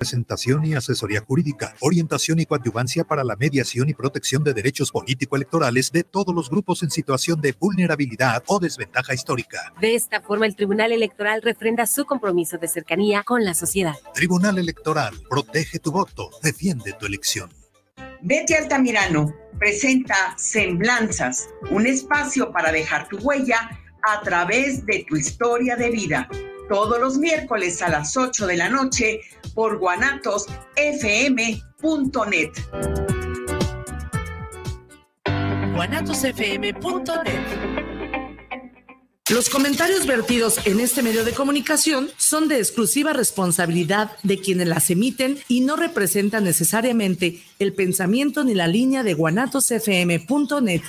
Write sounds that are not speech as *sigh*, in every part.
presentación y asesoría jurídica, orientación y coadyuvancia para la mediación y protección de derechos político-electorales de todos los grupos en situación de vulnerabilidad o desventaja histórica. De esta forma, el Tribunal Electoral refrenda su compromiso de cercanía con la sociedad. Tribunal Electoral, protege tu voto, defiende tu elección. Betty Altamirano presenta Semblanzas, un espacio para dejar tu huella a través de tu historia de vida todos los miércoles a las 8 de la noche por guanatosfm.net. guanatosfm.net los comentarios vertidos en este medio de comunicación son de exclusiva responsabilidad de quienes las emiten y no representan necesariamente el pensamiento ni la línea de guanatosfm.net.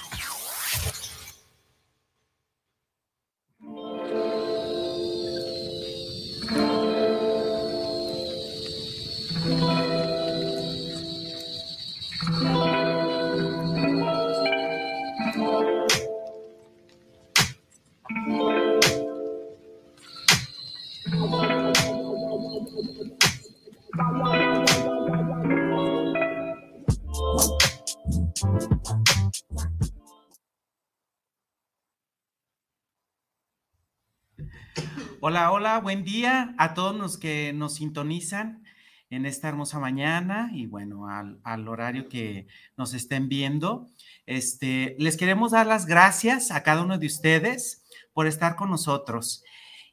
Hola, hola, buen día a todos los que nos sintonizan en esta hermosa mañana y bueno, al, horario que nos estén viendo. Este, les queremos dar las gracias a cada uno de ustedes por estar con nosotros.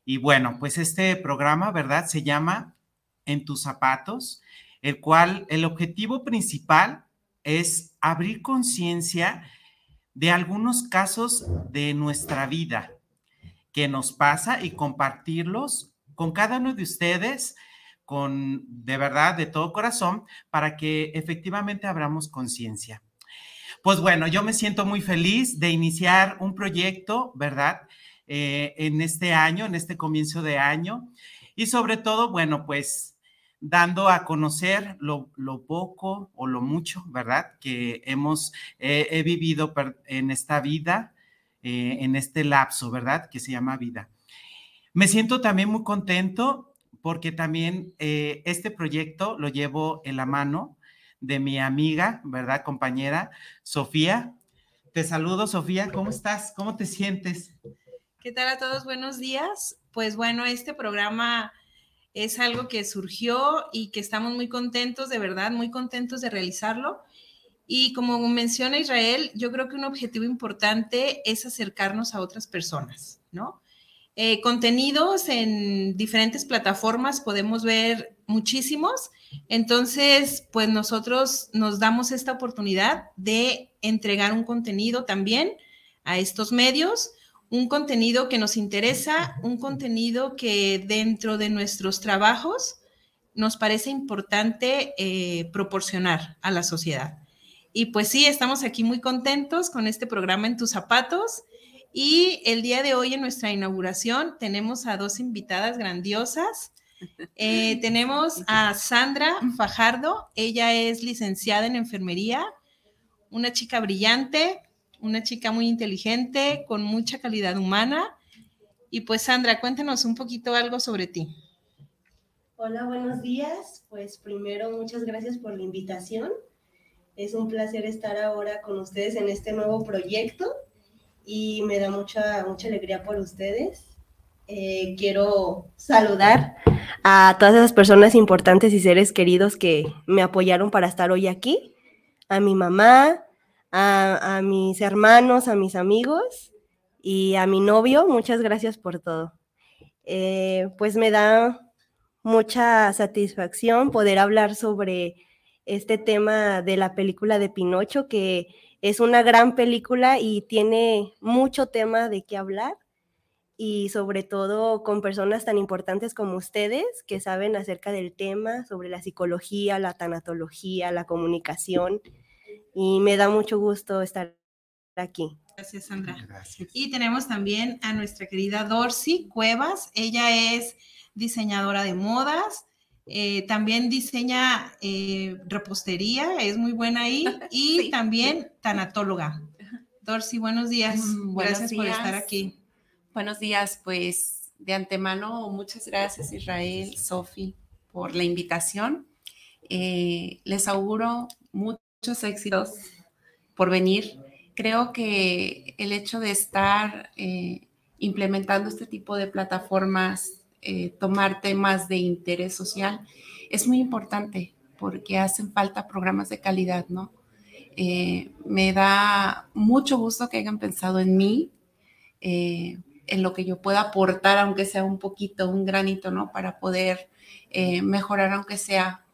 Y bueno, pues este programa, ¿verdad? Se llama En tus zapatos, el cual el objetivo principal es abrir conciencia de algunos casos de nuestra vida que nos pasa y compartirlos con cada uno de ustedes con de verdad, de todo corazón, para que efectivamente abramos conciencia. Pues bueno, yo me siento muy feliz de iniciar un proyecto, ¿verdad? Eh, en este año, en este comienzo de año. Y sobre todo, bueno, pues dando a conocer lo, poco o lo mucho, ¿verdad? Que hemos he vivido en esta vida, eh, en este lapso, ¿verdad? Que se llama vida. Me siento también muy contento porque también eh, este proyecto lo llevo en la mano de mi amiga, ¿verdad? Compañera Sofía. Te saludo, Sofía. ¿Cómo estás? ¿Cómo te sientes? ¿Qué tal a todos? Buenos días. Pues bueno, este programa es algo que surgió y que estamos muy contentos, de verdad, muy contentos de realizarlo. Y como menciona Israel, yo creo que un objetivo importante es acercarnos a otras personas, ¿no? Eh, contenidos en diferentes plataformas podemos ver muchísimos. Entonces, pues nosotros nos damos esta oportunidad de entregar un contenido también a estos medios, un contenido que nos interesa, un contenido que dentro de nuestros trabajos nos parece importante eh, proporcionar a la sociedad. Y pues sí, estamos aquí muy contentos con este programa En tus zapatos. Y el día de hoy en nuestra inauguración tenemos a dos invitadas grandiosas. Eh, *laughs* tenemos a Sandra Fajardo, ella es licenciada en enfermería, una chica brillante, una chica muy inteligente, con mucha calidad humana. Y pues Sandra, cuéntanos un poquito algo sobre ti. Hola, buenos días. Pues primero, muchas gracias por la invitación. Es un placer estar ahora con ustedes en este nuevo proyecto y me da mucha, mucha alegría por ustedes. Eh, quiero saludar a todas esas personas importantes y seres queridos que me apoyaron para estar hoy aquí, a mi mamá, a, mis hermanos, a mis amigos y a mi novio. Muchas gracias por todo. Eh, pues me da mucha satisfacción poder hablar sobre este tema de la película de Pinocho, que es una gran película y tiene mucho tema de qué hablar y sobre todo con personas tan importantes como ustedes que saben acerca del tema, sobre la psicología, la tanatología, la comunicación y me da mucho gusto estar aquí. Gracias, Sandra. Y tenemos también a nuestra querida Dorcy Cuevas. Ella es diseñadora de modas, eh, también diseña eh, repostería, es muy buena ahí, *laughs* y también tanatóloga. Dorcy, buenos días. Mm, gracias por estar aquí. Buenos días, pues de antemano, muchas gracias Israel, Sofi, por la invitación. Eh, les auguro muchos éxitos por venir. Creo que el hecho de estar eh, implementando este tipo de plataformas, eh, tomar temas de interés social, es muy importante porque hacen falta programas de calidad, ¿no? me da mucho gusto que hayan pensado en mí, en lo que yo pueda aportar, aunque sea un poquito, un granito, ¿no? Para poder eh, mejorar, aunque sea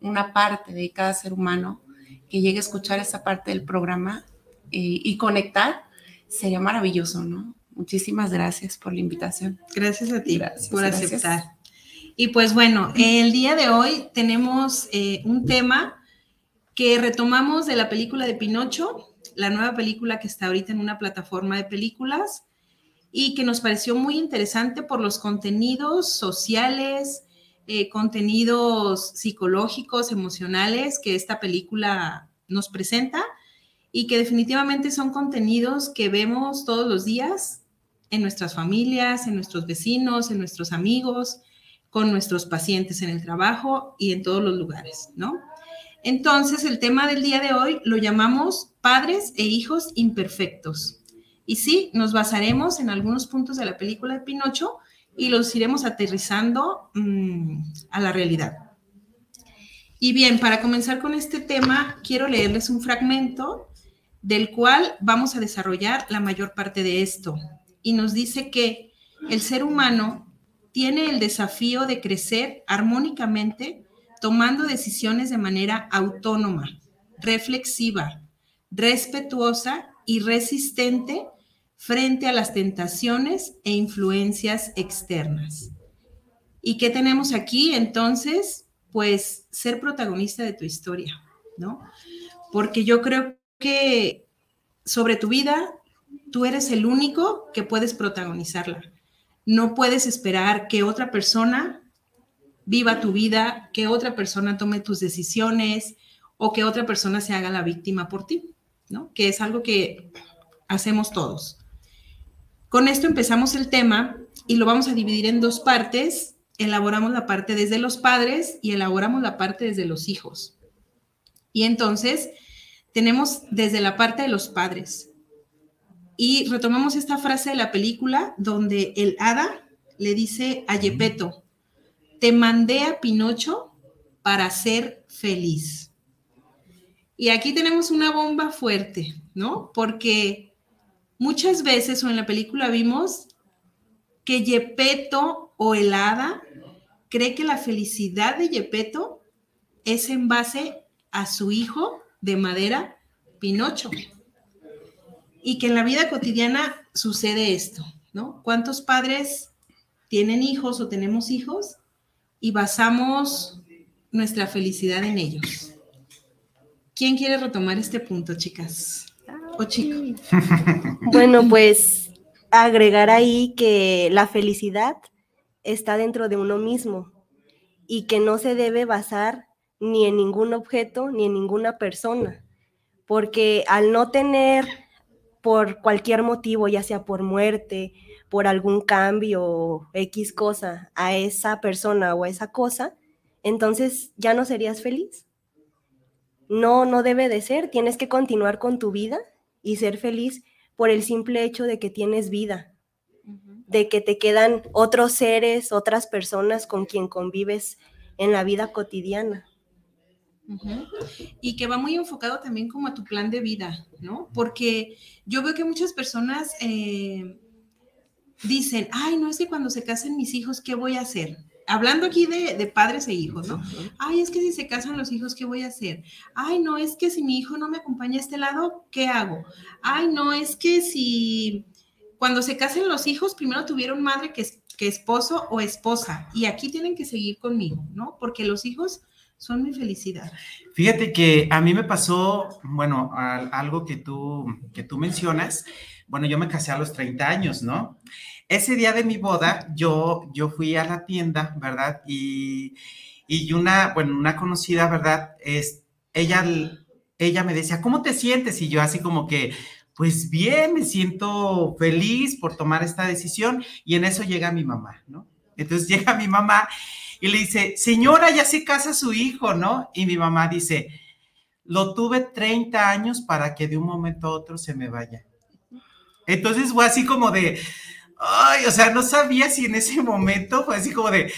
una parte de cada ser humano, que llegue a escuchar esa parte del programa eh, y conectar, sería maravilloso, ¿no? Muchísimas gracias por la invitación. Gracias a ti por aceptar. Y pues bueno, el día de hoy tenemos eh, un tema que retomamos de la película de Pinocho, la nueva película que está ahorita en una plataforma de películas y que nos pareció muy interesante por los contenidos sociales, eh, contenidos psicológicos, emocionales que esta película nos presenta y que definitivamente son contenidos que vemos todos los días en nuestras familias, en nuestros vecinos, en nuestros amigos, con nuestros pacientes en el trabajo y en todos los lugares, ¿no? Entonces, el tema del día de hoy lo llamamos padres e hijos imperfectos. Y sí, nos basaremos en algunos puntos de la película de Pinocho y los iremos aterrizando mm, a la realidad. Y bien, para comenzar con este tema, quiero leerles un fragmento del cual vamos a desarrollar la mayor parte de esto. Y nos dice que el ser humano tiene el desafío de crecer armónicamente tomando decisiones de manera autónoma, reflexiva, respetuosa y resistente frente a las tentaciones e influencias externas. ¿Y qué tenemos aquí entonces? Pues ser protagonista de tu historia, ¿no? Porque yo creo que sobre tu vida, tú eres el único que puedes protagonizarla. No puedes esperar que otra persona viva tu vida, que otra persona tome tus decisiones o que otra persona se haga la víctima por ti, ¿no? Que es algo que hacemos todos. Con esto empezamos el tema y lo vamos a dividir en dos partes. Elaboramos la parte desde los padres y elaboramos la parte desde los hijos. Y entonces tenemos desde la parte de los padres. Y retomamos esta frase de la película donde el hada le dice a Yepeto, te mandé a Pinocho para ser feliz. Y aquí tenemos una bomba fuerte, ¿no? Porque Muchas veces o en la película vimos que Yepeto o el hada cree que la felicidad de Yepeto es en base a su hijo de madera, Pinocho. Y que en la vida cotidiana sucede esto, ¿no? ¿Cuántos padres tienen hijos o tenemos hijos y basamos nuestra felicidad en ellos? ¿Quién quiere retomar este punto, chicas? o chico? *laughs* Bueno, pues agregar ahí que la felicidad está dentro de uno mismo y que no se debe basar ni en ningún objeto ni en ninguna persona, porque al no tener por cualquier motivo, ya sea por muerte, por algún cambio X cosa a esa persona o a esa cosa, entonces ya no serías feliz. No, no debe de ser, tienes que continuar con tu vida y ser feliz por el simple hecho de que tienes vida, de que te quedan otros seres, otras personas con quien convives en la vida cotidiana. Y que va muy enfocado también como a tu plan de vida, ¿no? Porque yo veo que muchas personas eh, dicen, ay, no es que cuando se casen mis hijos, ¿qué voy a hacer? hablando aquí de, padres e hijos, ¿no? Ay, es que si se casan los hijos, ¿qué voy a hacer? Ay, no, es que si mi hijo no me acompaña a este lado, ¿qué hago? Ay, no, es que si cuando se casen los hijos, primero tuvieron madre que, que esposo o esposa, y aquí tienen que seguir conmigo, ¿no? Porque los hijos son mi felicidad. Fíjate que a mí me pasó, bueno, algo que tú, que tú mencionas. Bueno, yo me casé a los 30 años, ¿no? Ese día de mi boda, yo, yo fui a la tienda, ¿verdad? Y, y una, bueno, una conocida, ¿verdad? Es, ella, ella me decía, ¿cómo te sientes? Y yo así como que, pues bien, me siento feliz por tomar esta decisión. Y en eso llega mi mamá, ¿no? Entonces *laughs* llega mi mamá Y le dice, señora, ya se casa su hijo, ¿no? Y mi mamá dice, lo tuve 30 años para que de un momento a otro se me vaya. Entonces fue así como de, ay, o sea, no sabía si en ese momento fue así como de,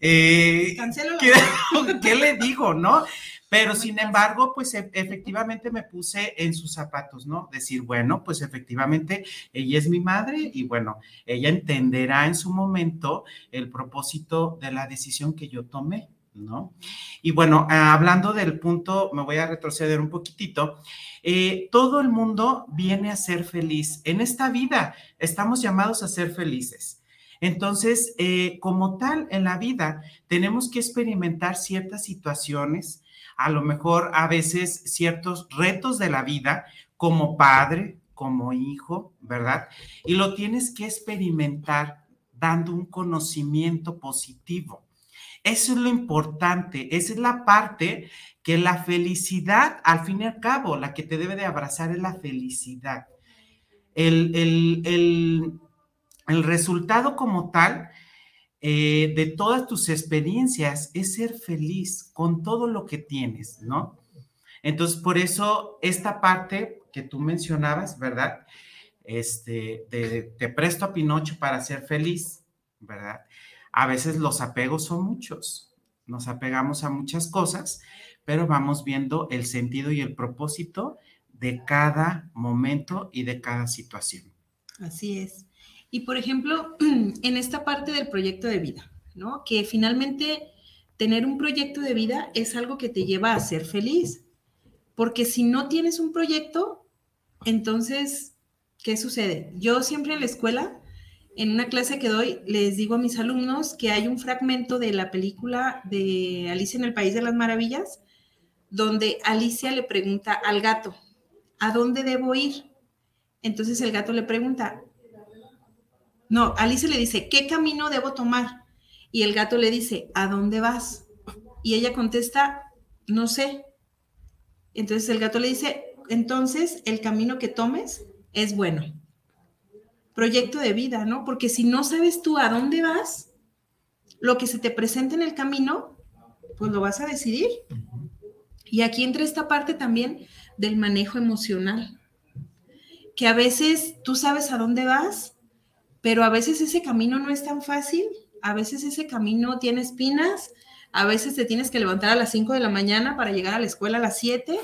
eh, ¿qué, *laughs* ¿qué, le digo, no? Pero sin embargo, pues e, efectivamente me puse en sus zapatos, ¿no? Decir, bueno, pues efectivamente ella es mi madre y bueno, ella entenderá en su momento el propósito de la decisión que yo tomé, ¿no? Y bueno, hablando del punto, me voy a retroceder un poquitito. Eh, todo el mundo viene a ser feliz. En esta vida estamos llamados a ser felices. Entonces, eh, como tal, en la vida tenemos que experimentar ciertas situaciones, a lo mejor a veces ciertos retos de la vida como padre, como hijo, ¿verdad? Y lo tienes que experimentar dando un conocimiento positivo. Eso es lo importante, esa es la parte que la felicidad, al fin y al cabo, la que te debe de abrazar es la felicidad. El, el, el resultado como tal eh, de todas tus experiencias es ser feliz con todo lo que tienes, ¿no? Entonces, por eso esta parte que tú mencionabas, ¿verdad? Este, te presto a Pinocho para ser feliz, ¿verdad? A veces los apegos son muchos, nos apegamos a muchas cosas, pero vamos viendo el sentido y el propósito de cada momento y de cada situación. Así es. Y por ejemplo, *clears throat* en esta parte del proyecto de vida, ¿no? Que finalmente tener un proyecto de vida es algo que te lleva a ser feliz. Porque si no tienes un proyecto, entonces, ¿qué sucede? Yo siempre en la escuela, en una clase que doy, les digo a mis alumnos que hay un fragmento de la película de Alicia en el País de las Maravillas, donde Alicia le pregunta al gato, ¿a dónde debo ir? Entonces el gato le pregunta, no, Alice le dice, ¿qué camino debo tomar? Y el gato le dice, ¿a dónde vas? Y ella contesta, no sé. Entonces el gato le dice, entonces el camino que tomes es bueno. Proyecto de vida, ¿no? Porque si no sabes tú a dónde vas, lo que se te presenta en el camino, pues lo vas a decidir. Y aquí entra esta parte también del manejo emocional, que a veces tú sabes a dónde vas, pero a veces ese camino no es tan fácil, a veces ese camino tiene espinas, a veces te tienes que levantar a las 5 de la mañana para llegar a la escuela a las 7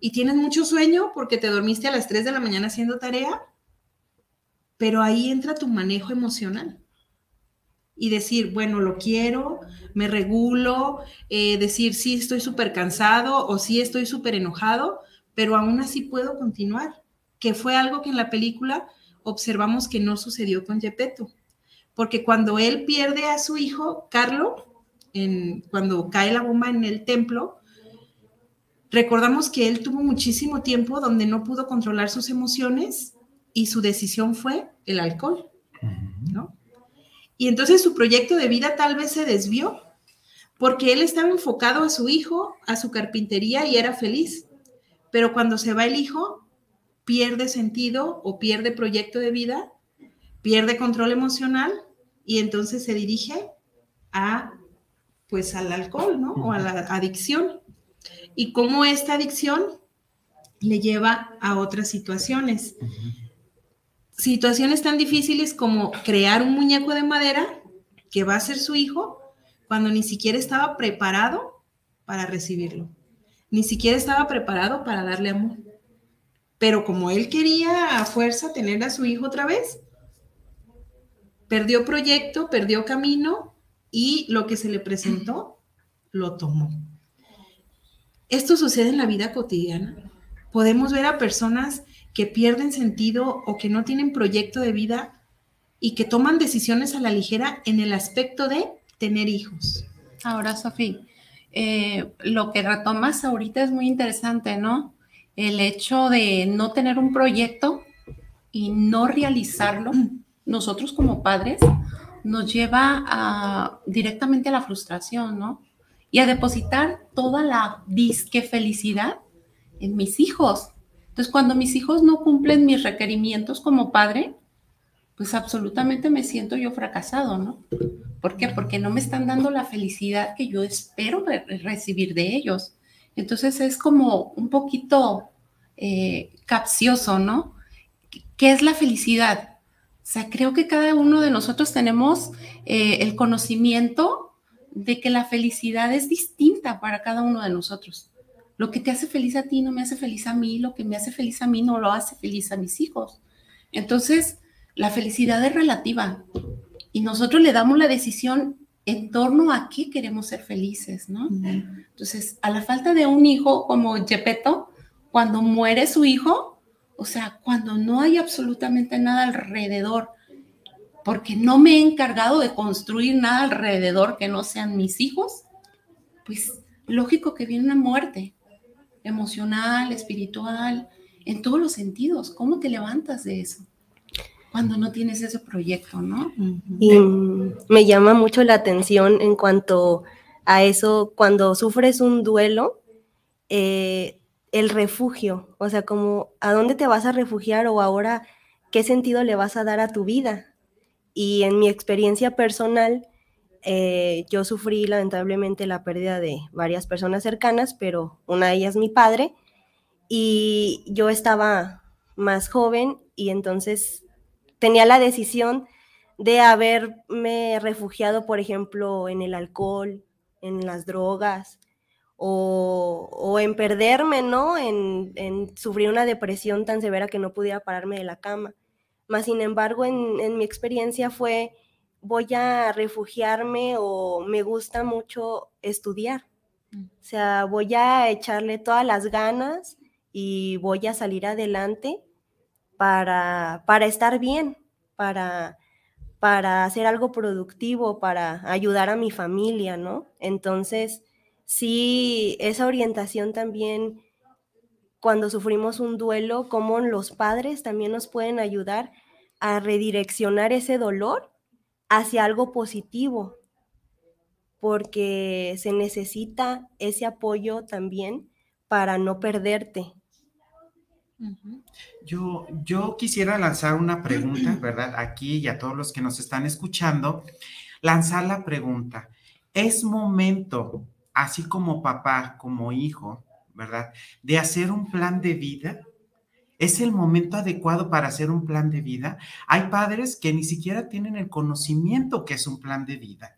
y tienes mucho sueño porque te dormiste a las 3 de la mañana haciendo tarea, pero ahí entra tu manejo emocional. Y decir, bueno, lo quiero, me regulo, eh, decir, sí, estoy súper cansado o sí, estoy súper enojado, pero aún así puedo continuar, que fue algo que en la película observamos que no sucedió con Gepetto, porque cuando él pierde a su hijo, Carlo, en, cuando cae la bomba en el templo, recordamos que él tuvo muchísimo tiempo donde no pudo controlar sus emociones y su decisión fue el alcohol, ¿no? Y entonces su proyecto de vida tal vez se desvió porque él estaba enfocado a su hijo, a su carpintería y era feliz. Pero cuando se va el hijo, pierde sentido o pierde proyecto de vida, pierde control emocional y entonces se dirige a pues al alcohol, ¿no? O a la adicción. Y cómo esta adicción le lleva a otras situaciones. Situaciones tan difíciles como crear un muñeco de madera que va a ser su hijo cuando ni siquiera estaba preparado para recibirlo. Ni siquiera estaba preparado para darle amor. Pero como él quería a fuerza tener a su hijo otra vez, perdió proyecto, perdió camino y lo que se le presentó lo tomó. Esto sucede en la vida cotidiana. Podemos ver a personas que pierden sentido o que no tienen proyecto de vida y que toman decisiones a la ligera en el aspecto de tener hijos. Ahora, Sofía, eh, lo que retomas ahorita es muy interesante, ¿no? El hecho de no tener un proyecto y no realizarlo, *clears throat* nosotros como padres, nos lleva a, directamente a la frustración, ¿no? Y a depositar toda la disque felicidad en mis hijos. Entonces, cuando mis hijos no cumplen mis requerimientos como padre, pues absolutamente me siento yo fracasado, ¿no? ¿Por qué? Porque no me están dando la felicidad que yo espero recibir de ellos. Entonces es como un poquito eh, capcioso, ¿no? ¿Qué es la felicidad? O sea, creo que cada uno de nosotros tenemos eh, el conocimiento de que la felicidad es distinta para cada uno de nosotros. Lo que te hace feliz a ti no me hace feliz a mí, lo que me hace feliz a mí no lo hace feliz a mis hijos. Entonces, la felicidad es relativa y nosotros le damos la decisión en torno a qué queremos ser felices, ¿no? Entonces, a la falta de un hijo como Gepetto, cuando muere su hijo, o sea, cuando no hay absolutamente nada alrededor, porque no me he encargado de construir nada alrededor que no sean mis hijos, pues lógico que viene una muerte emocional, espiritual, en todos los sentidos. ¿Cómo te levantas de eso? Cuando no tienes ese proyecto, ¿no? Y me llama mucho la atención en cuanto a eso, cuando sufres un duelo, eh, el refugio, o sea, como a dónde te vas a refugiar o ahora qué sentido le vas a dar a tu vida. Y en mi experiencia personal, eh, yo sufrí lamentablemente la pérdida de varias personas cercanas, pero una de ellas mi padre, y yo estaba más joven y entonces tenía la decisión de haberme refugiado, por ejemplo, en el alcohol, en las drogas, o, en perderme, ¿no? En, sufrir una depresión tan severa que no pudiera pararme de la cama. Más sin embargo, en, en mi experiencia fue, voy a refugiarme o me gusta mucho estudiar. Mm. O sea, voy a echarle todas las ganas y voy a salir adelante para, para estar bien, para, para hacer algo productivo, para ayudar a mi familia, ¿no? Entonces, sí, esa orientación también, cuando sufrimos un duelo, como los padres también nos pueden ayudar a redireccionar ese dolor hacia algo positivo, porque se necesita ese apoyo también para no perderte, yo, yo quisiera lanzar una pregunta, ¿verdad? Aquí y a todos los que nos están escuchando, lanzar la pregunta. ¿Es momento, así como papá, como hijo, ¿verdad? De hacer un plan de vida. ¿Es el momento adecuado para hacer un plan de vida? Hay padres que ni siquiera tienen el conocimiento que es un plan de vida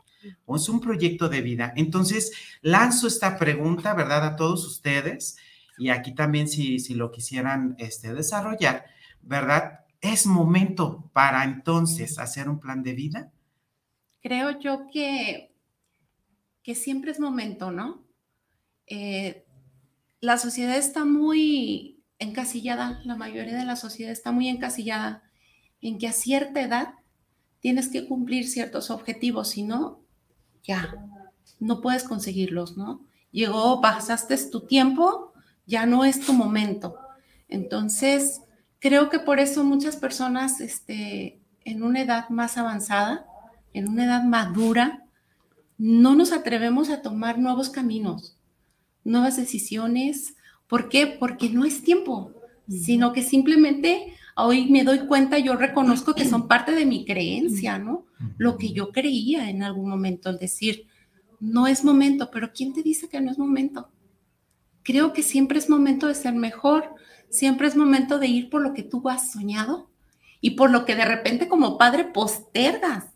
o es un proyecto de vida. Entonces, lanzo esta pregunta, ¿verdad? A todos ustedes y aquí también si, si lo quisieran este, desarrollar, ¿verdad? ¿Es momento para entonces hacer un plan de vida? Creo yo que, que siempre es momento, ¿no? Eh, la sociedad está muy encasillada, la mayoría de la sociedad está muy encasillada en que a cierta edad tienes que cumplir ciertos objetivos, si no, ya, no puedes conseguirlos, ¿no? Llegó, pasaste tu tiempo, ya no es tu momento. Entonces, creo que por eso muchas personas este, en una edad más avanzada, en una edad madura, no nos atrevemos a tomar nuevos caminos, nuevas decisiones. ¿Por qué? Porque no es tiempo, sino que simplemente hoy me doy cuenta, yo reconozco que son parte de mi creencia, ¿no? Lo que yo creía en algún momento, el decir, no es momento, pero ¿quién te dice que no es momento? Creo que siempre es momento de ser mejor, siempre es momento de ir por lo que tú has soñado y por lo que de repente como padre postergas.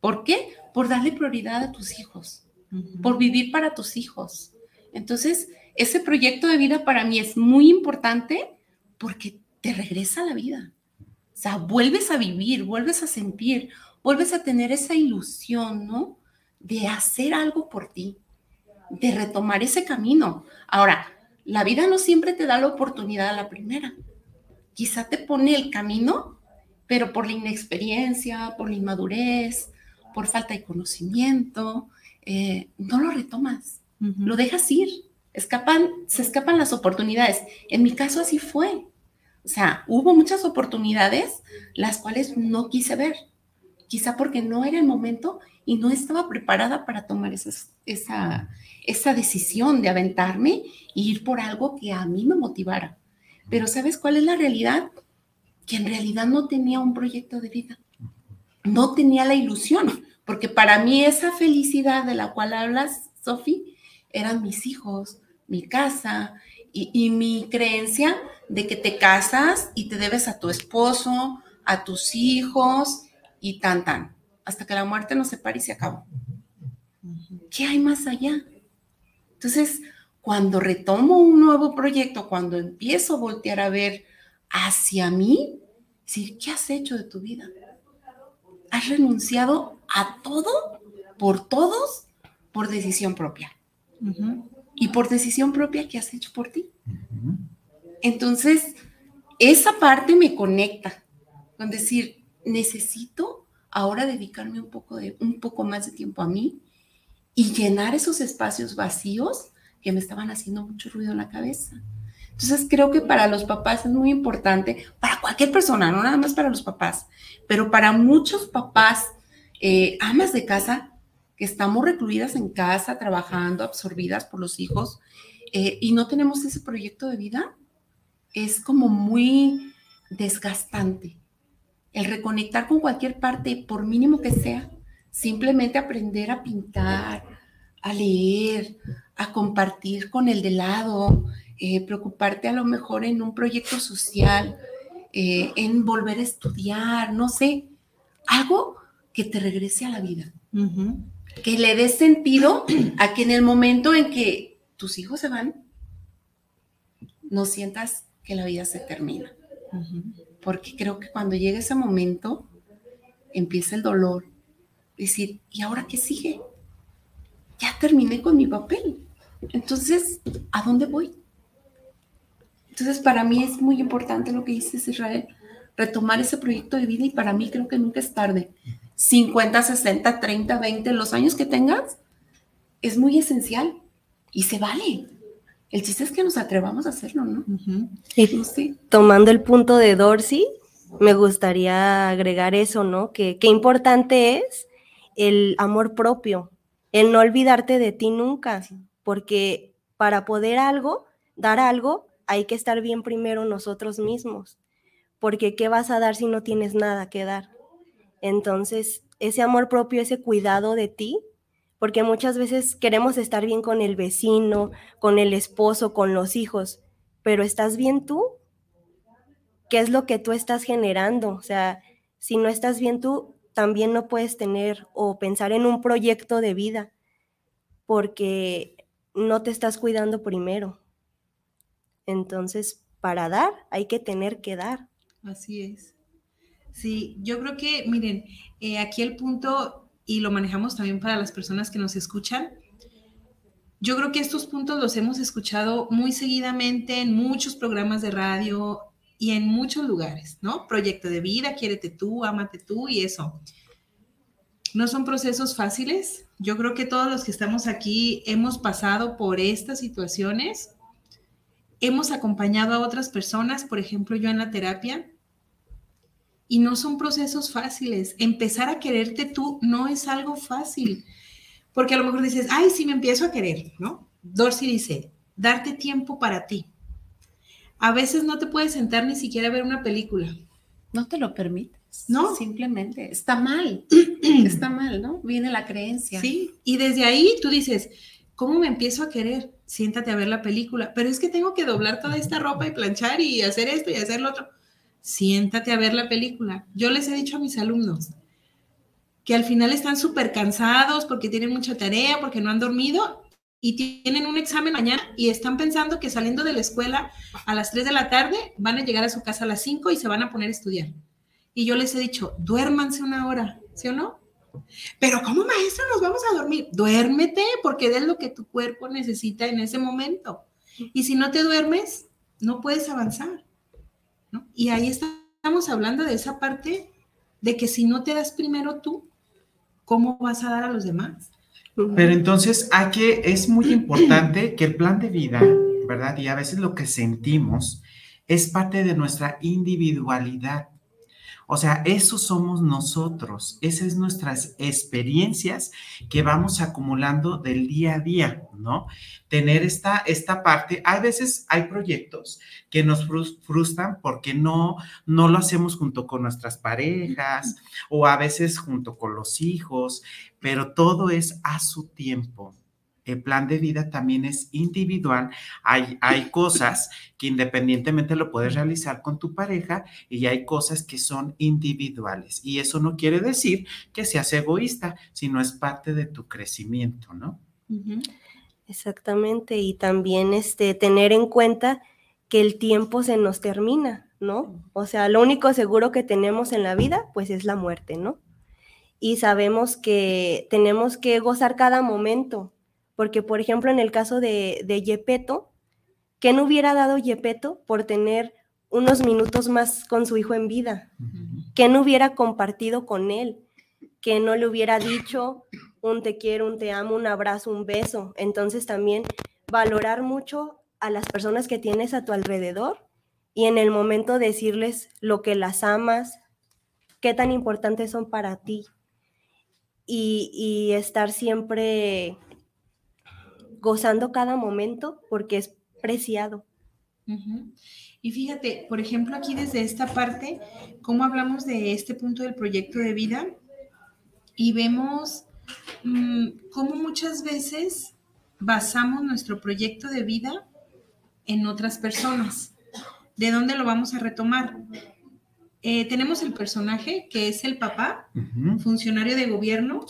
¿Por qué? Por darle prioridad a tus hijos, por vivir para tus hijos. Entonces, ese proyecto de vida para mí es muy importante porque te regresa a la vida. O sea, vuelves a vivir, vuelves a sentir, vuelves a tener esa ilusión, ¿no? De hacer algo por ti de retomar ese camino. Ahora, la vida no siempre te da la oportunidad a la primera. Quizá te pone el camino, pero por la inexperiencia, por la inmadurez, por falta de conocimiento, eh, no lo retomas, lo dejas ir. Escapan, se escapan las oportunidades. En mi caso así fue. O sea, hubo muchas oportunidades las cuales no quise ver, quizá porque no era el momento y no estaba preparada para tomar esa, esa decisión de aventarme e ir por algo que a mí me motivara. Pero ¿sabes cuál es la realidad? Que en realidad no tenía un proyecto de vida. No tenía la ilusión. Porque para mí esa felicidad de la cual hablas, Sofi, eran mis hijos, mi casa y, y mi creencia de que te casas y te debes a tu esposo, a tus hijos y tan tan, hasta que la muerte nos separe y se acabó. ¿Qué hay más allá? Entonces, cuando retomo un nuevo proyecto, cuando empiezo a voltear a ver hacia mí, decir, ¿qué has hecho de tu vida? ¿Has renunciado a todo, por todos, por decisión propia? Y por decisión propia, ¿qué has hecho por ti? Entonces, esa parte me conecta con decir, necesito ahora dedicarme un poco, de, un poco más de tiempo a mí y llenar esos espacios vacíos que me estaban haciendo mucho ruido en la cabeza. Entonces creo que para los papás es muy importante, para cualquier persona, no nada más para los papás, pero para muchos papás, eh, amas de casa, que estamos recluidas en casa, trabajando, absorbidas por los hijos, eh, y no tenemos ese proyecto de vida, es como muy desgastante. El reconectar con cualquier parte, por mínimo que sea, simplemente aprender a pintar, a leer, a compartir con el de lado, eh, preocuparte a lo mejor en un proyecto social, eh, en volver a estudiar, no sé, algo que te regrese a la vida, que le dé sentido a que en el momento en que tus hijos se van, no sientas que la vida se termina. Porque creo que cuando llega ese momento, empieza el dolor. Decir, ¿y ahora qué sigue? Ya terminé con mi papel. Entonces, ¿a dónde voy? Entonces, para mí es muy importante lo que dices, Israel, retomar ese proyecto de vida y para mí creo que nunca es tarde. 50, 60, 30, 20, los años que tengas, es muy esencial y se vale. El chiste es que nos atrevamos a hacerlo, ¿no? Tomando el punto de Dorsey, me gustaría agregar eso, ¿no? Que qué importante es el amor propio, el no olvidarte de ti nunca, porque para poder algo, dar algo, hay que estar bien primero nosotros mismos, porque ¿qué vas a dar si no tienes nada que dar? Entonces, ese amor propio, ese cuidado de ti, porque muchas veces queremos estar bien con el vecino, con el esposo, con los hijos, pero ¿estás bien tú? ¿Qué es lo que tú estás generando? O sea, si no estás bien tú, también no puedes tener o pensar en un proyecto de vida, porque no te estás cuidando primero. Entonces, para dar, hay que tener que dar. Así es. Sí, yo creo que, miren, eh, aquí el punto y lo manejamos también para las personas que nos escuchan. Yo creo que estos puntos los hemos escuchado muy seguidamente en muchos programas de radio y en muchos lugares, ¿no? Proyecto de vida, quiérete tú, ámate tú y eso. No son procesos fáciles. Yo creo que todos los que estamos aquí hemos pasado por estas situaciones. Hemos acompañado a otras personas, por ejemplo, yo en la terapia, y no son procesos fáciles. Empezar a quererte tú no es algo fácil, porque a lo mejor dices, ay, sí me empiezo a querer, ¿no? Dorsey dice, darte tiempo para ti. A veces no te puedes sentar ni siquiera a ver una película. No te lo permites. No. Simplemente está mal. *clears throat* está mal, ¿no? Viene la creencia. Sí. Y desde ahí tú dices, ¿cómo me empiezo a querer? Siéntate a ver la película. Pero es que tengo que doblar toda esta ropa y planchar y hacer esto y hacer lo otro siéntate a ver la película. Yo les he dicho a mis alumnos que al final están súper cansados porque tienen mucha tarea, porque no han dormido y tienen un examen mañana y están pensando que saliendo de la escuela a las 3 de la tarde van a llegar a su casa a las 5 y se van a poner a estudiar. Y yo les he dicho, duérmanse una hora, ¿sí o no? Pero como maestro nos vamos a dormir. Duérmete porque es lo que tu cuerpo necesita en ese momento. Y si no te duermes, no puedes avanzar. Y ahí estamos hablando de esa parte de que si no te das primero tú, ¿cómo vas a dar a los demás? Pero entonces hay que, es muy importante que el plan de vida, ¿verdad? Y a veces lo que sentimos es parte de nuestra individualidad. O sea, eso somos nosotros, esas es nuestras experiencias que vamos acumulando del día a día, ¿no? Tener esta, esta parte, a veces hay proyectos que nos frustran porque no, no lo hacemos junto con nuestras parejas o a veces junto con los hijos, pero todo es a su tiempo el plan de vida también es individual. Hay, hay cosas que independientemente lo puedes realizar con tu pareja y hay cosas que son individuales. Y eso no quiere decir que seas egoísta, sino es parte de tu crecimiento, ¿no? Exactamente. Y también este, tener en cuenta que el tiempo se nos termina, ¿no? O sea, lo único seguro que tenemos en la vida, pues es la muerte, ¿no? Y sabemos que tenemos que gozar cada momento, porque, por ejemplo, en el caso de, de Yepeto, ¿qué no hubiera dado Yepeto por tener unos minutos más con su hijo en vida? ¿Qué no hubiera compartido con él? ¿Que no le hubiera dicho un te quiero, un te amo, un abrazo, un beso? Entonces también valorar mucho a las personas que tienes a tu alrededor y en el momento decirles lo que las amas, qué tan importantes son para ti y, y estar siempre gozando cada momento porque es preciado. Y fíjate, por ejemplo, aquí desde esta parte, cómo hablamos de este punto del proyecto de vida y vemos mm, cómo muchas veces basamos nuestro proyecto de vida en otras personas. ¿De dónde lo vamos a retomar? Eh, tenemos el personaje que es el papá, funcionario de gobierno,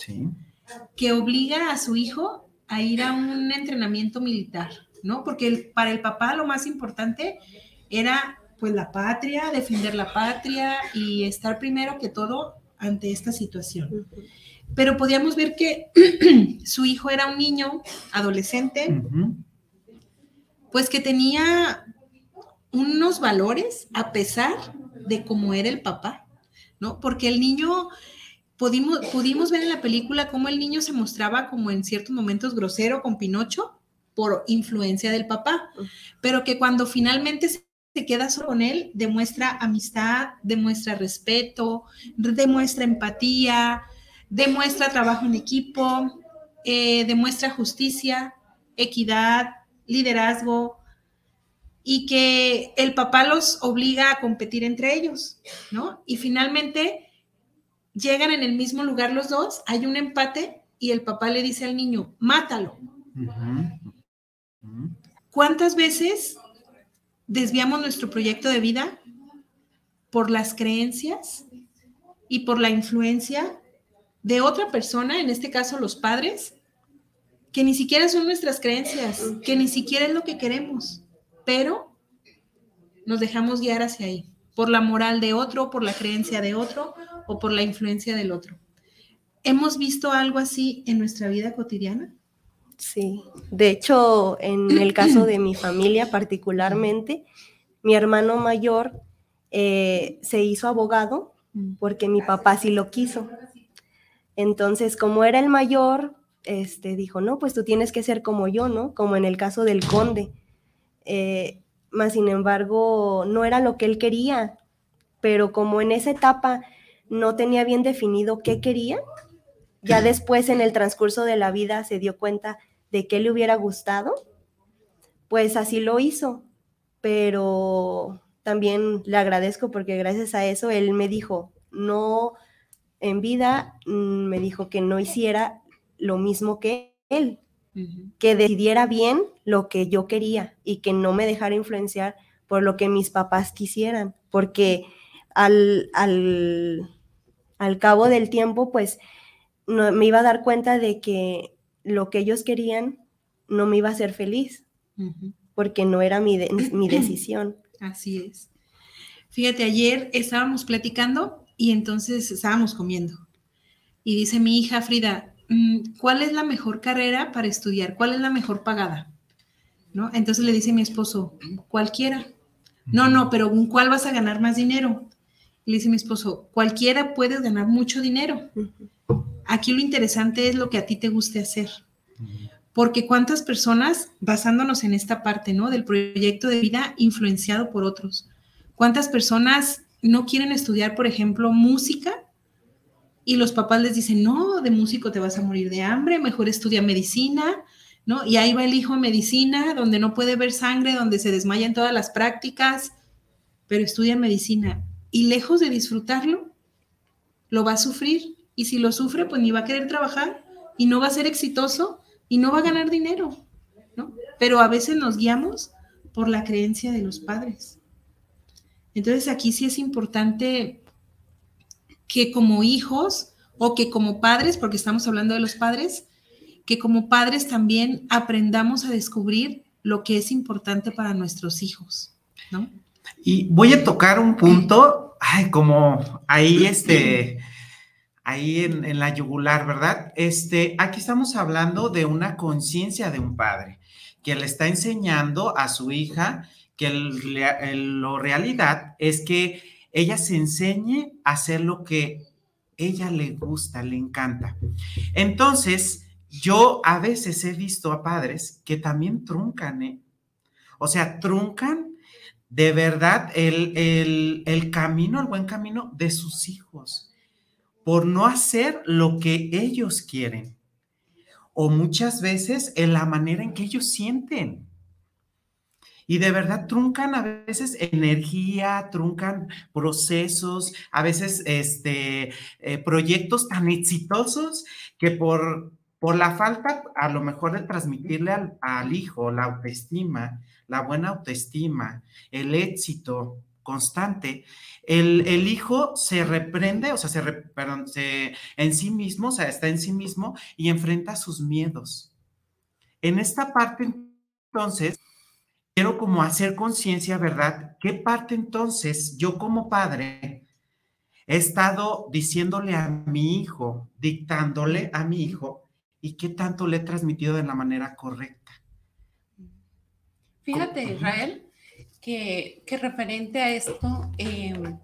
que obliga a su hijo a ir a un entrenamiento militar, ¿no? Porque para el papá lo más importante era pues la patria, defender la patria y estar primero que todo ante esta situación. Pero podíamos ver que *clears throat* su hijo era un niño, adolescente, pues que tenía unos valores a pesar de cómo era el papá, ¿no? Porque el niño pudimos, pudimos ver en la película cómo el niño se mostraba como en ciertos momentos grosero con Pinocho por influencia del papá, pero que cuando finalmente se queda solo con él, demuestra amistad, demuestra respeto, demuestra empatía, demuestra trabajo en equipo, eh, demuestra justicia, equidad, liderazgo, y que el papá los obliga a competir entre ellos, ¿no? Y finalmente llegan en el mismo lugar los dos, hay un empate y el papá le dice al niño, mátalo. ¿Cuántas veces desviamos nuestro proyecto de vida por las creencias y por la influencia de otra persona, en este caso los padres, que ni siquiera son nuestras creencias, que ni siquiera es lo que queremos, pero nos dejamos guiar hacia ahí, por la moral de otro, por la creencia de otro o por la influencia del otro. ¿Hemos visto algo así en nuestra vida cotidiana? Sí, de hecho, en el caso de mi familia particularmente, mi hermano mayor eh, se hizo abogado mm. porque mi papá sí lo quiso. Entonces, como era el mayor, este, dijo, no, pues tú tienes que ser como yo, ¿no? Como en el caso del conde. Eh, más sin embargo, no era lo que él quería, pero como en esa etapa no tenía bien definido qué quería. Ya después en el transcurso de la vida se dio cuenta de qué le hubiera gustado, pues así lo hizo. Pero también le agradezco porque gracias a eso él me dijo, no, en vida mm, me dijo que no hiciera lo mismo que él, que decidiera bien lo que yo quería y que no me dejara influenciar por lo que mis papás quisieran, porque al, al al cabo del tiempo, pues no, me iba a dar cuenta de que lo que ellos querían no me iba a hacer feliz, porque no era mi, mi decisión. *clears throat* Así es. Fíjate, ayer estábamos platicando y entonces estábamos comiendo. Y dice mi hija Frida, ¿cuál es la mejor carrera para estudiar? ¿Cuál es la mejor pagada? ¿No? Entonces le dice mi esposo, cualquiera. No, no, pero ¿cuál vas a ganar más dinero? le dice mi esposo, cualquiera puede ganar mucho dinero. Aquí lo interesante es lo que a ti te guste hacer. Porque cuántas personas, basándonos en esta parte, ¿no? Del proyecto de vida influenciado por otros, cuántas personas no quieren estudiar, por ejemplo, música y los papás les dicen, no, de músico te vas a morir de hambre, mejor estudia medicina, ¿no? Y ahí va el hijo a medicina, donde no puede ver sangre, donde se desmaya en todas las prácticas, pero estudia medicina. Y lejos de disfrutarlo, lo va a sufrir. Y si lo sufre, pues ni va a querer trabajar y no va a ser exitoso y no va a ganar dinero, ¿no? Pero a veces nos guiamos por la creencia de los padres. Entonces aquí sí es importante que como hijos o que como padres, porque estamos hablando de los padres, que como padres también aprendamos a descubrir lo que es importante para nuestros hijos, ¿no? Y voy a tocar un punto, ay, como ahí este, ahí en, la yugular, ¿verdad? Este, aquí estamos hablando de una conciencia de un padre que le está enseñando a su hija que la realidad es que ella se enseñe a hacer lo que ella le gusta, le encanta. Entonces, yo a veces he visto a padres que también truncan, ¿eh? O sea, truncan de verdad el, el camino, el buen camino de sus hijos, por no hacer lo que ellos quieren. O muchas veces en la manera en que ellos sienten y de verdad truncan a veces energía, truncan procesos, a veces este, eh, proyectos tan exitosos que por, por la falta a lo mejor de transmitirle al, hijo la autoestima, la buena autoestima, el éxito constante, el, hijo se reprende, o sea, se, perdón, se, en sí mismo, o sea, está en sí mismo y enfrenta sus miedos. En esta parte, entonces, quiero como hacer conciencia, ¿verdad? ¿Qué parte entonces yo como padre he estado diciéndole a mi hijo, dictándole a mi hijo y qué tanto le he transmitido de la manera correcta? Fíjate, Israel, que, referente a esto, em,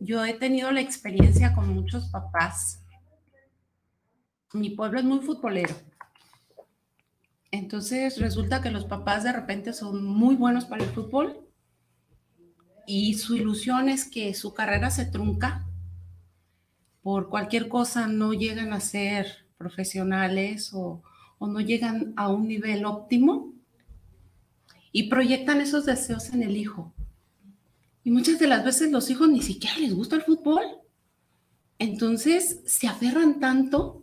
yo he tenido la experiencia con muchos papás. Mi pueblo es muy futbolero entonces resulta que los papás de repente son muy buenos para el fútbol y su ilusión es que su carrera se trunca. Por cualquier cosa no llegan a ser profesionales o, no llegan a un nivel óptimo y proyectan esos deseos en el hijo. Y muchas de las veces los hijos ni siquiera les gusta el fútbol. Entonces se aferran tanto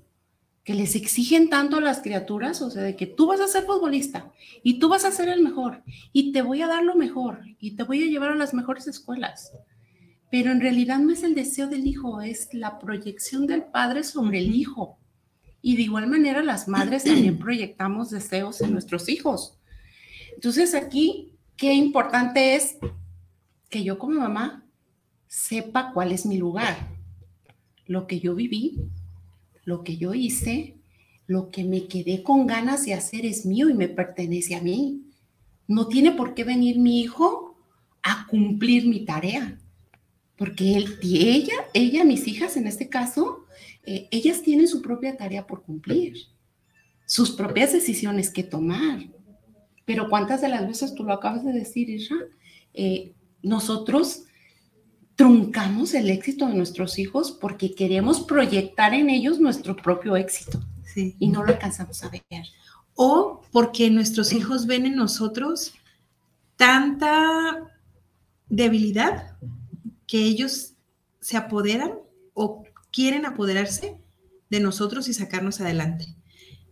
que les exigen tanto a las criaturas, o sea, de que tú vas a ser futbolista y tú vas a ser el mejor y te voy a dar lo mejor y te voy a llevar a las mejores escuelas. Pero en realidad no es el deseo del hijo, es la proyección del padre sobre el hijo. Y de igual manera las madres también *clears throat* proyectamos deseos en nuestros hijos. Entonces aquí, qué importante es que yo como mamá sepa cuál es mi lugar, lo que yo viví, lo que yo hice, lo que me quedé con ganas de hacer es mío y me pertenece a mí. No tiene por qué venir mi hijo a cumplir mi tarea, porque él, ella, ella, mis hijas en este caso, eh, ellas tienen su propia tarea por cumplir, sus propias decisiones que tomar. Pero cuántas de las veces tú lo acabas de decir, Isra, eh, nosotros truncamos el éxito de nuestros hijos porque queremos proyectar en ellos nuestro propio éxito y no lo alcanzamos a ver. O porque nuestros hijos ven en nosotros tanta debilidad que ellos se apoderan o quieren apoderarse de nosotros y sacarnos adelante.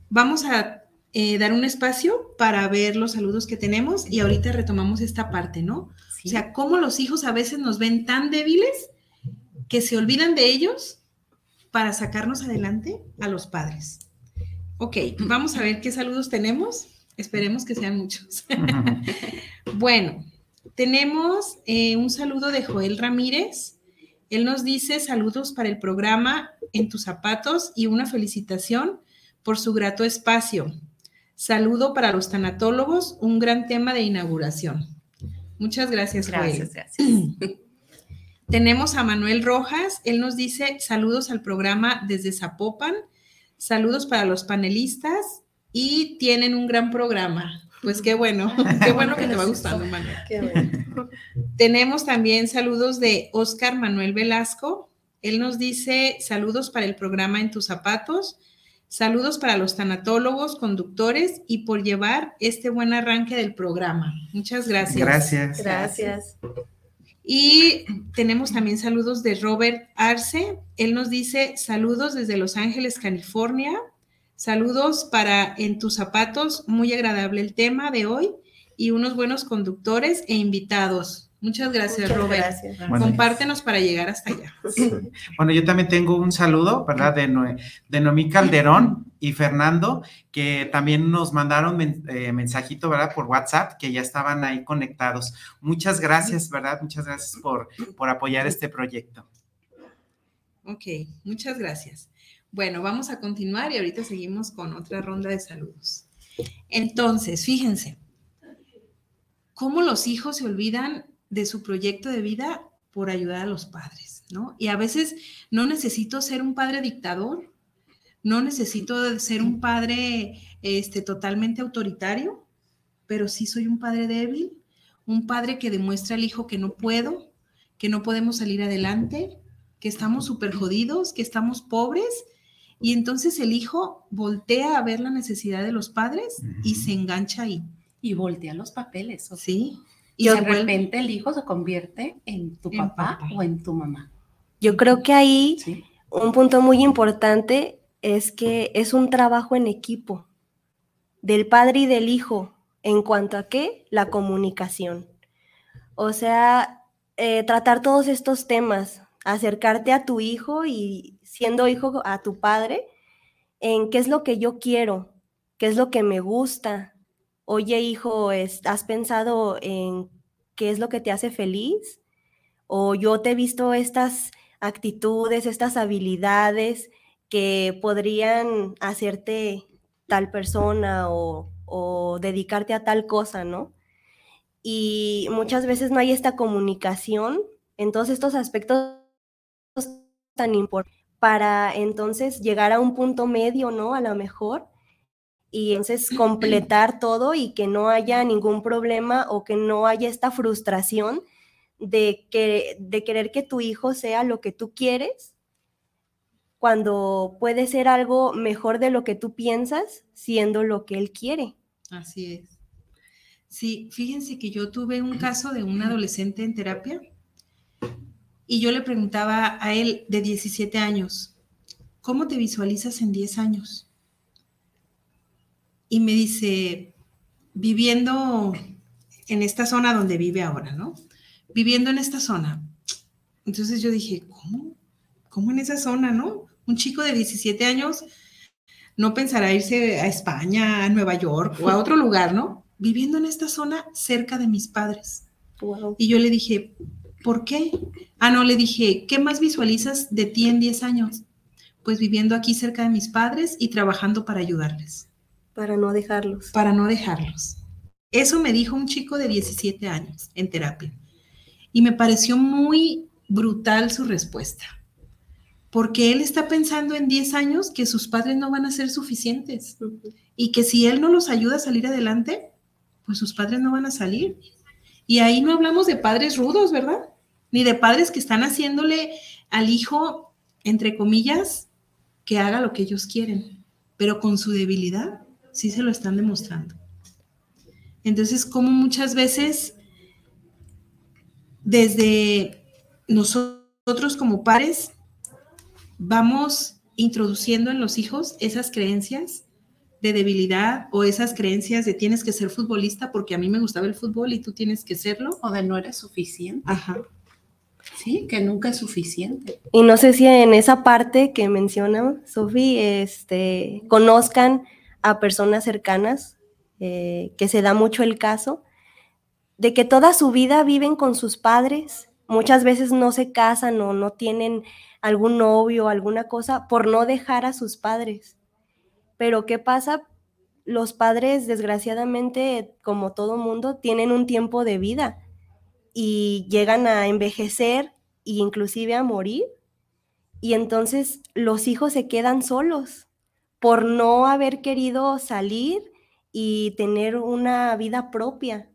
Vamos a eh, dar un espacio para ver los saludos que tenemos y ahorita retomamos esta parte, ¿no? O sea, cómo los hijos a veces nos ven tan débiles que se olvidan de ellos para sacarnos adelante a los padres. Ok, vamos a ver qué saludos tenemos. Esperemos que sean muchos. *laughs* bueno, tenemos eh, un saludo de Joel Ramírez. Él nos dice saludos para el programa En tus zapatos y una felicitación por su grato espacio. Saludo para los tanatólogos, un gran tema de inauguración. Muchas gracias, Gracias, gracias. *clears throat* Tenemos a Manuel Rojas. Él nos dice saludos al programa desde Zapopan. Saludos para los panelistas y tienen un gran programa. Pues qué bueno, *laughs* qué bueno que te va gustando, Manuel. *laughs* Tenemos también saludos de Oscar Manuel Velasco. Él nos dice saludos para el programa En tus zapatos, saludos para los tanatólogos, conductores y por llevar este buen arranque del programa. Muchas gracias. Gracias. Gracias. Y tenemos también saludos de Robert Arce. Él nos dice saludos desde Los Ángeles, California. Saludos para En tus zapatos, muy agradable el tema de hoy y unos buenos conductores e invitados. Muchas gracias, Robert. Compártenos para llegar hasta allá. *laughs* Bueno, yo también tengo un saludo, ¿verdad? De, de Noemí Calderón y Fernando, que también nos mandaron eh, mensajito, ¿verdad? Por WhatsApp, que ya estaban ahí conectados. Muchas gracias, ¿verdad? Muchas gracias por, por apoyar este proyecto. Ok, muchas gracias. Bueno, vamos a continuar y ahorita seguimos con otra ronda de saludos. Entonces, fíjense, cómo los hijos se olvidan de su proyecto de vida por ayudar a los padres, ¿no? Y a veces no necesito ser un padre dictador, no necesito ser un padre este, totalmente autoritario, pero sí soy un padre débil, un padre que demuestra al hijo que no puedo, que no podemos salir adelante, que estamos súper jodidos, que estamos pobres y entonces el hijo voltea a ver la necesidad de los padres y se engancha ahí. Y voltea los papeles. Sí. Y de repente el hijo se convierte en tu papá, o en tu mamá. Yo creo que ahí un punto muy importante es que es un trabajo en equipo del padre y del hijo en cuanto a qué? La comunicación. O sea, eh, tratar todos estos temas, acercarte a tu hijo y siendo hijo a tu padre, en qué es lo que yo quiero, qué es lo que me gusta. Oye, hijo, ¿has pensado en qué es lo que te hace feliz? O yo te he visto estas actitudes, estas habilidades que podrían hacerte tal persona o, dedicarte a tal cosa, ¿no? Y muchas veces no hay esta comunicación en todos estos aspectos tan importante para entonces llegar a un punto medio, ¿no? A lo mejor. Y entonces completar todo y que no haya ningún problema o que no haya esta frustración de, que, de querer que tu hijo sea lo que tú quieres, cuando puede ser algo mejor de lo que tú piensas, siendo lo que él quiere. Así es. Sí, fíjense que yo tuve un caso de un adolescente en terapia y yo le preguntaba a él de 17 años, ¿cómo te visualizas en 10 años? Y me dice, viviendo en esta zona donde vive ahora, ¿no? Viviendo en esta zona. Entonces yo dije, ¿cómo? ¿Cómo en esa zona, no? Un chico de 17 años no pensará irse a España, a Nueva York o a otro *laughs* lugar, ¿no? Viviendo en esta zona cerca de mis padres. Y yo le dije, ¿Por qué? Ah, no, le dije, ¿qué más visualizas de ti en 10 años? Pues viviendo aquí cerca de mis padres y trabajando para ayudarles. Para no dejarlos. Para no dejarlos. Eso me dijo un chico de 17 años en terapia. Y me pareció muy brutal su respuesta. Porque él está pensando en 10 años que sus padres no van a ser suficientes. Y que si él no los ayuda a salir adelante, pues sus padres no van a salir. Y ahí no hablamos de padres rudos, ¿verdad? ni de padres que están haciéndole al hijo, entre comillas, que haga lo que ellos quieren, pero con su debilidad sí se lo están demostrando. Entonces, como muchas veces desde nosotros como padres vamos introduciendo en los hijos esas creencias de debilidad o esas creencias de tienes que ser futbolista porque a mí me gustaba el fútbol y tú tienes que serlo. O de no eres suficiente. Ajá. Sí, que nunca es suficiente. Y no sé si en esa parte que menciona Sofi, este, conozcan a personas cercanas, eh, que se da mucho el caso, de que toda su vida viven con sus padres, muchas veces no se casan o no tienen algún novio o alguna cosa por no dejar a sus padres. Pero ¿qué pasa? Los padres, desgraciadamente, como todo mundo, tienen un tiempo de vida y llegan a envejecer e inclusive a morir. Y entonces los hijos se quedan solos por no haber querido salir y tener una vida propia,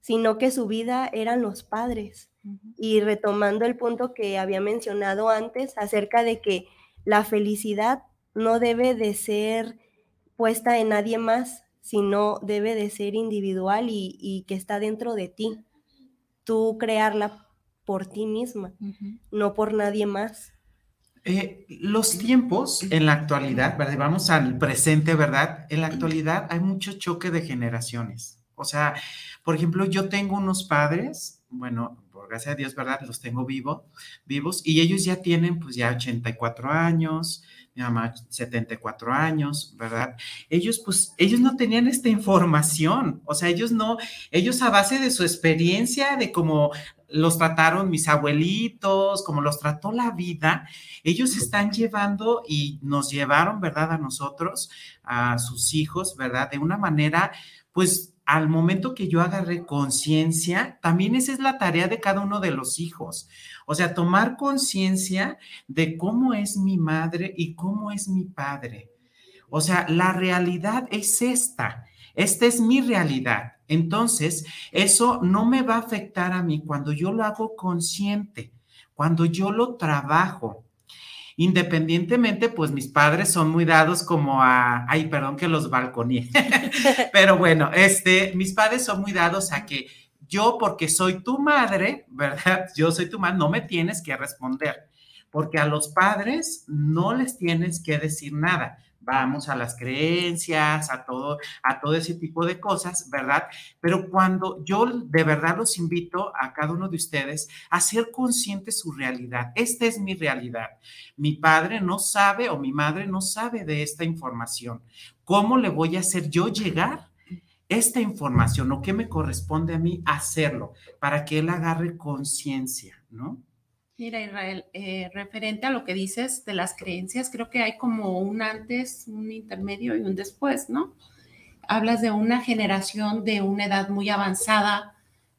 sino que su vida eran los padres. Y retomando el punto que había mencionado antes acerca de que la felicidad no debe de ser puesta en nadie más, sino debe de ser individual y, que está dentro de ti. Tú crearla por ti misma, no por nadie más. Eh, los tiempos en la actualidad, ¿verdad? Vamos al presente, ¿verdad? En la actualidad hay mucho choque de generaciones. O sea, por ejemplo, yo tengo unos padres, bueno, por gracias a Dios, ¿verdad? Los tengo vivo, vivos y ellos ya tienen pues ya 84 años, mi mamá 74 años, ¿verdad? Ellos pues, ellos no tenían esta información, o sea, ellos no, ellos a base de su experiencia, de cómo los trataron mis abuelitos, como los trató la vida, ellos están llevando y nos llevaron, ¿verdad? A nosotros, a sus hijos, ¿verdad? De una manera, pues al momento que yo agarré conciencia, también esa es la tarea de cada uno de los hijos. O sea, tomar conciencia de cómo es mi madre y cómo es mi padre. O sea, la realidad es esta. Esta es mi realidad. Entonces, eso no me va a afectar a mí cuando yo lo hago consciente, cuando yo lo trabajo. Independientemente, pues mis padres son muy dados como a, ay, perdón que los balconí, *laughs* pero bueno, este, mis padres son muy dados a que yo, porque soy tu madre, ¿verdad? *laughs* Yo soy tu madre, no me tienes que responder, porque a los padres no les tienes que decir nada vamos a las creencias, a todo, a todo ese tipo de cosas, ¿verdad? Pero cuando yo de verdad los invito a cada uno de ustedes a ser conscientes su realidad. Esta es mi realidad. Mi padre no sabe o mi madre no sabe de esta información. ¿Cómo le voy a hacer yo llegar? esta información o qué me corresponde a mí hacerlo para que él agarre conciencia, ¿no? Mira, Israel, eh, referente a lo que dices de las creencias, creo que hay como un antes, un intermedio y un después, ¿no? Hablas de una generación de una edad muy avanzada.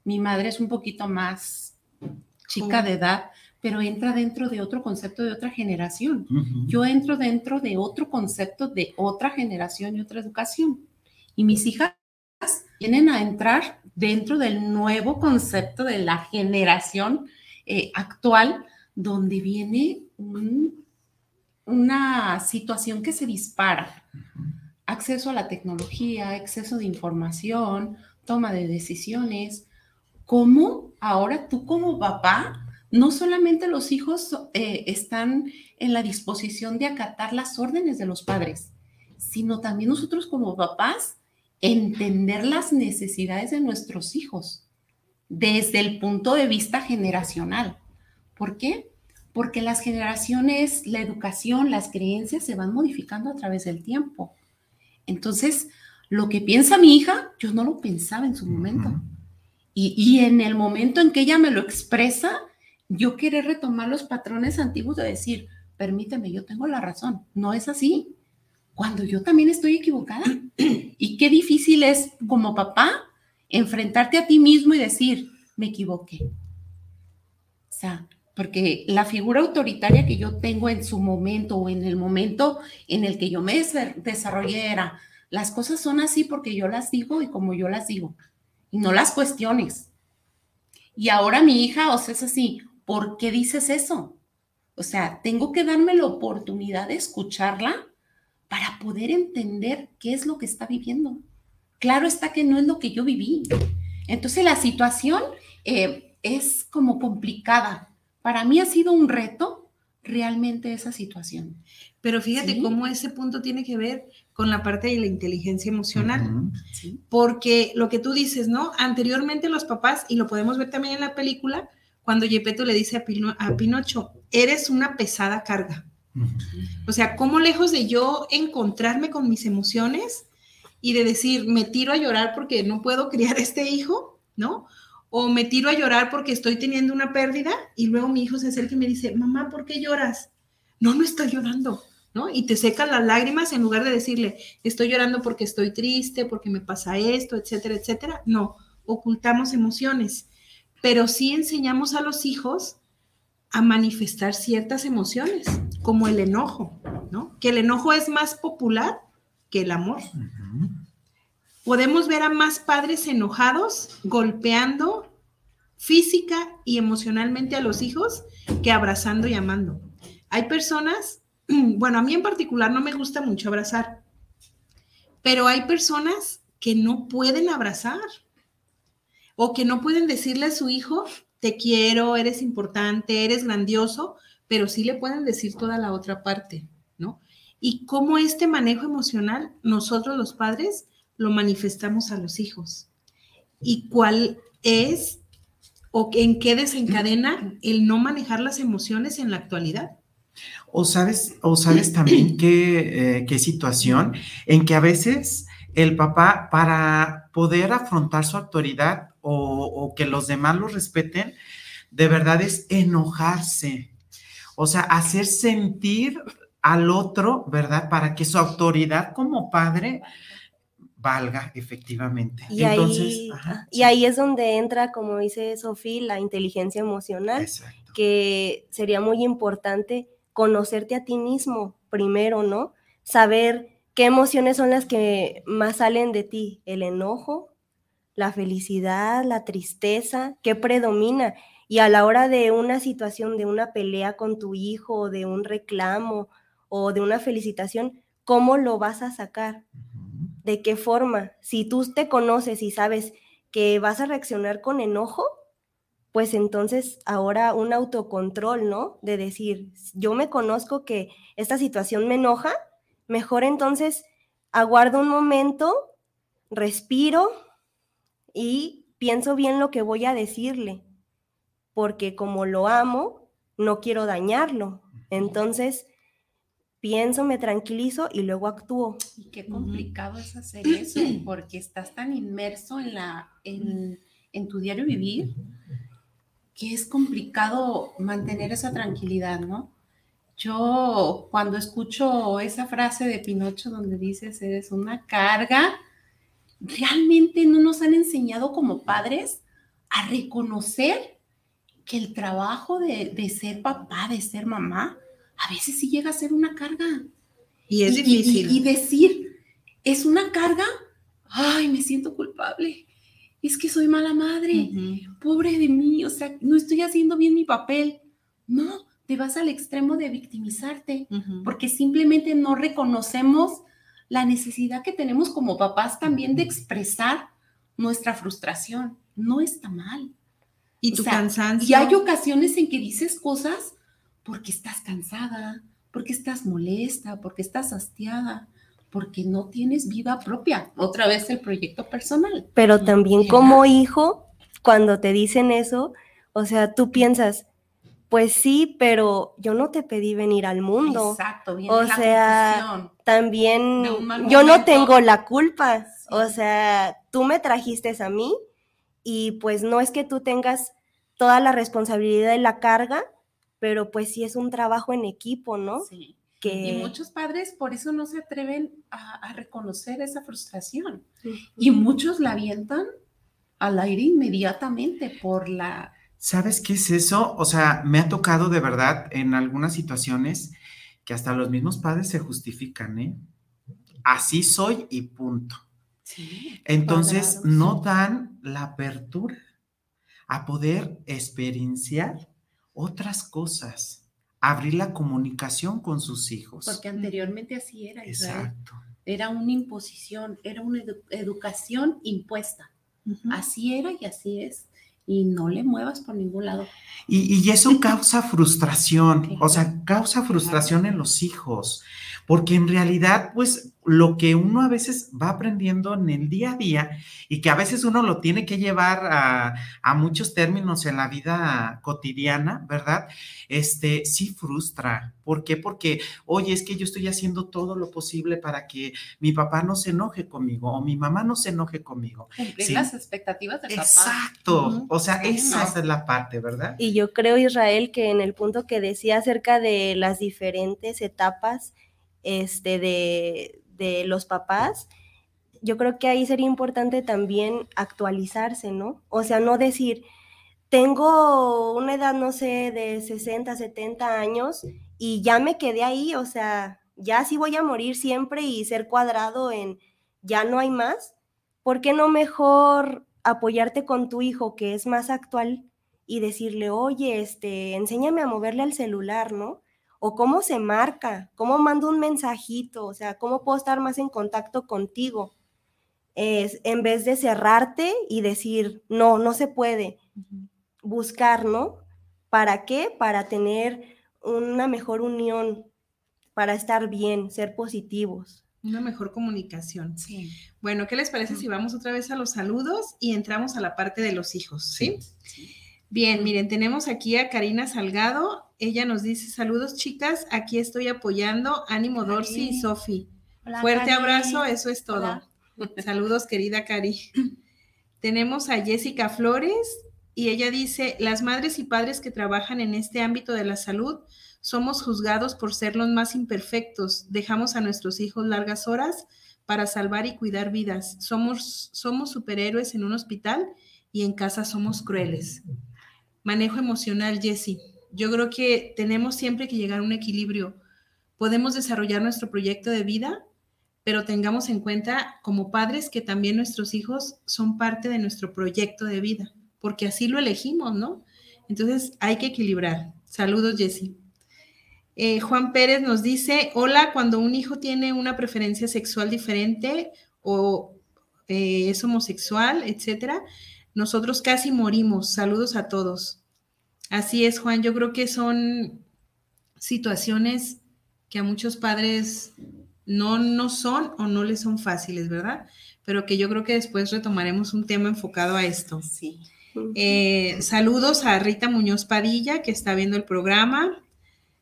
Mi madre es un poquito más chica de edad, pero entra dentro de otro concepto de otra generación. Yo entro dentro de otro concepto de otra generación y otra educación. Y mis hijas vienen a entrar dentro del nuevo concepto de la generación eh, actual donde viene una situación que se dispara. Acceso a la tecnología, exceso de información, toma de decisiones. ¿Cómo ahora tú como papá, no solamente los hijos eh, están en la disposición de acatar las órdenes de los padres, sino también nosotros como papás entender las necesidades de nuestros hijos? Desde el punto de vista generacional. ¿Por qué? Porque las generaciones, la educación, las creencias se van modificando a través del tiempo. Entonces, lo que piensa mi hija, yo no lo pensaba en su momento. Y, en el momento en que ella me lo expresa, yo quiero retomar los patrones antiguos de decir, permíteme, yo tengo la razón. No es así. Cuando yo también estoy equivocada. *clears throat* y qué difícil es como papá enfrentarte a ti mismo y decir, me equivoqué. O sea, porque la figura autoritaria que yo tengo en su momento o en el momento en el que yo me desarrollé era, las cosas son así porque yo las digo y como yo las digo, y no las cuestiones. Y ahora mi hija, o sea, es así, ¿por qué dices eso? O sea, tengo que darme la oportunidad de escucharla para poder entender qué es lo que está viviendo claro está que no es lo que yo viví. Entonces la situación eh, es como complicada. Para mí ha sido un reto realmente esa situación. Pero fíjate cómo ese punto tiene que ver con la parte de la inteligencia emocional. Porque lo que tú dices, ¿no? Anteriormente los papás, y lo podemos ver también en la película, cuando Yepeto le dice a, a Pinocho, eres una pesada carga. O sea, ¿cómo lejos de yo encontrarme con mis emociones, y de decir, me tiro a llorar porque no puedo *laughs* criar este hijo, ¿no? O me tiro a llorar porque estoy teniendo una pérdida y luego mi hijo se acerca y me dice, mamá, ¿por qué lloras? No, no estoy llorando, ¿no? Y te secan las lágrimas en lugar de decirle, estoy llorando porque estoy triste, porque me pasa esto, etcétera, etcétera. No, ocultamos emociones, pero sí enseñamos a los hijos a manifestar ciertas emociones, como el enojo, ¿no? Que el enojo es más popular que el amor. podemos ver a más padres enojados, golpeando física y emocionalmente a los hijos que abrazando y amando. Hay personas, *clears throat* bueno, a mí en particular no me gusta mucho abrazar, pero hay personas que no pueden abrazar o que no pueden decirle a su hijo, te quiero, eres importante, eres grandioso, pero sí le pueden decir toda la otra parte, ¿no? Y cómo este manejo emocional nosotros los padres lo manifestamos a los hijos. Y cuál es o en qué desencadena el no manejar las emociones en la actualidad. O sabes, o sabes también qué, eh, qué situación en que a veces el papá, para poder afrontar su autoridad o, o, que los demás lo respeten, de verdad es enojarse. O sea, hacer sentir al otro, ¿verdad? Para que su autoridad como padre valga efectivamente. Y, ahí, y ahí es donde entra, como dice Sofía, la inteligencia emocional, que sería muy importante conocerte a ti mismo primero, ¿no? Saber qué emociones son las que más salen de ti, el enojo, la felicidad, la tristeza, qué predomina. Y a la hora de una situación, de una pelea con tu hijo, de un reclamo o de una felicitación, ¿cómo lo vas a sacar? de qué forma. Si tú te conoces y sabes que vas a reaccionar con enojo, pues entonces ahora un autocontrol, ¿no? De decir, yo me conozco que esta situación me enoja, mejor entonces aguardo un momento, respiro y pienso bien lo que voy a decirle, porque como lo amo, no quiero dañarlo. Entonces, pienso, me tranquilizo y luego actúo. Y qué complicado es hacer eso, *clears throat* porque estás tan inmerso en, la, en, en tu diario vivir que es complicado mantener esa tranquilidad, ¿no? Yo cuando escucho esa frase de Pinocho donde dices, eres una carga, realmente no nos han enseñado como padres a reconocer que el trabajo de, de ser papá, de ser mamá, a veces sí llega a ser una carga. Y es difícil. Y, decir, es una carga, ay, me siento culpable. Es que soy mala madre, pobre de mí, o sea, no estoy haciendo bien mi papel. No, te vas al extremo de victimizarte, porque simplemente no reconocemos la necesidad que tenemos como papás también de expresar nuestra frustración. No está mal. Y tu cansancio. Y hay ocasiones en que dices cosas porque estás cansada, porque estás molesta, porque estás hastiada, porque no tienes vida propia. Otra vez el proyecto personal. Pero también como hijo, cuando te dicen eso, o sea, tú piensas, pues sí, pero yo no te pedí venir al mundo. Exacto, bien. O sea, también yo no tengo la culpa. O sea, tú me trajiste a mí y pues no es que tú tengas toda la responsabilidad de la carga, pero pues sí es un trabajo en equipo, ¿no? Sí. Que... Y muchos padres por eso no se atreven a, reconocer esa frustración. Y muchos la avientan al aire inmediatamente por la... ¿Sabes qué es eso? O sea, me ha tocado de verdad en algunas situaciones que hasta los mismos padres se justifican, ¿eh? Así soy y punto. Sí, Entonces, no dan la apertura a poder experienciar otras cosas, abrir la comunicación con sus hijos. Porque anteriormente así era. Exacto. Era una imposición, era una educación impuesta. Así era y así es. Y no le muevas por ningún lado. Y, y eso causa frustración, o sea, causa frustración en los hijos, porque en realidad, pues lo que uno a veces va aprendiendo en el día a día y que a veces uno lo tiene que llevar a, muchos términos en la vida cotidiana, ¿verdad? Este sí frustra. ¿Por qué? Porque, oye, es que yo estoy haciendo todo lo posible para que mi papá no se enoje conmigo o mi mamá no se enoje conmigo. Cumplir las expectativas del papá. Exacto. O sea, esa es la parte, ¿verdad? Y yo creo, Israel, que en el punto que decía acerca de las diferentes etapas este, de, de los papás, yo creo que ahí sería importante también actualizarse, ¿no? O sea, no decir, tengo una edad, no sé, de 60, 70 años y ya me quedé ahí, o sea, ya sí voy a morir siempre y ser cuadrado en ya no hay más, ¿por qué no mejor apoyarte con tu hijo que es más actual y decirle, oye, este, enséñame a moverle al celular, ¿no? O cómo se marca, cómo mando un mensajito, o sea, cómo puedo estar más en contacto contigo. Es, en vez de cerrarte y decir, no, no se puede, buscar, ¿no? ¿Para qué? Para tener una mejor unión, para estar bien, ser positivos. Una mejor comunicación. Sí. Bueno, ¿qué les parece si vamos otra vez a los saludos y entramos a la parte de los hijos? ¿sí? Bien, miren, tenemos aquí a Karina Salgado. Ella nos dice, saludos chicas, aquí estoy apoyando. Ánimo Dorcy y Sofi. Fuerte abrazo, eso es todo. Saludos, querida Cari. *clears throat* tenemos a Jessica Flores y ella dice, las madres y padres que trabajan en este ámbito de la salud somos juzgados por ser los más imperfectos. Dejamos a nuestros hijos largas horas para salvar y cuidar vidas. Somos, somos superhéroes en un hospital y en casa somos crueles. Manejo emocional, Jesse. Yo creo que tenemos siempre que llegar a un equilibrio. Podemos desarrollar nuestro proyecto de vida, pero tengamos en cuenta como padres que también nuestros hijos son parte de nuestro proyecto de vida, porque así lo elegimos, ¿no? Entonces hay que equilibrar. Saludos, Jesse. Eh, Juan Pérez nos dice, hola, cuando un hijo tiene una preferencia sexual diferente o eh, es homosexual, etcétera, nosotros casi morimos. Saludos a todos. Así es, Juan, yo creo que son situaciones que a muchos padres no, no son o no les son fáciles, ¿verdad? Pero que yo creo que después retomaremos un tema enfocado a esto. Sí. Eh, saludos a Rita Muñoz Padilla, que está viendo el programa.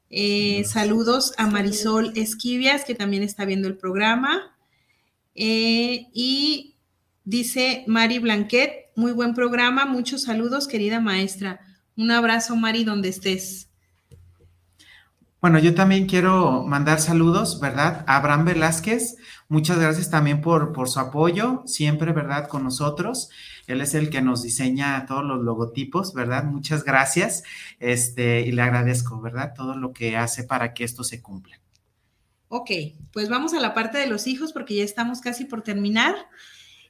Eh, saludos a Marisol Esquivias, que también está viendo el programa. Eh, y dice Mari Blanquet, muy buen programa, muchos saludos, querida maestra. Un abrazo, Mari, donde estés. Bueno, yo también quiero mandar saludos, ¿verdad? A Abraham Velázquez, muchas gracias también por, por su apoyo, siempre, ¿verdad? Con nosotros. Él es el que nos diseña todos los logotipos, ¿verdad? Muchas gracias. Este, y le agradezco, ¿verdad? Todo lo que hace para que esto se cumpla. Ok, pues vamos a la parte de los hijos porque ya estamos casi por terminar.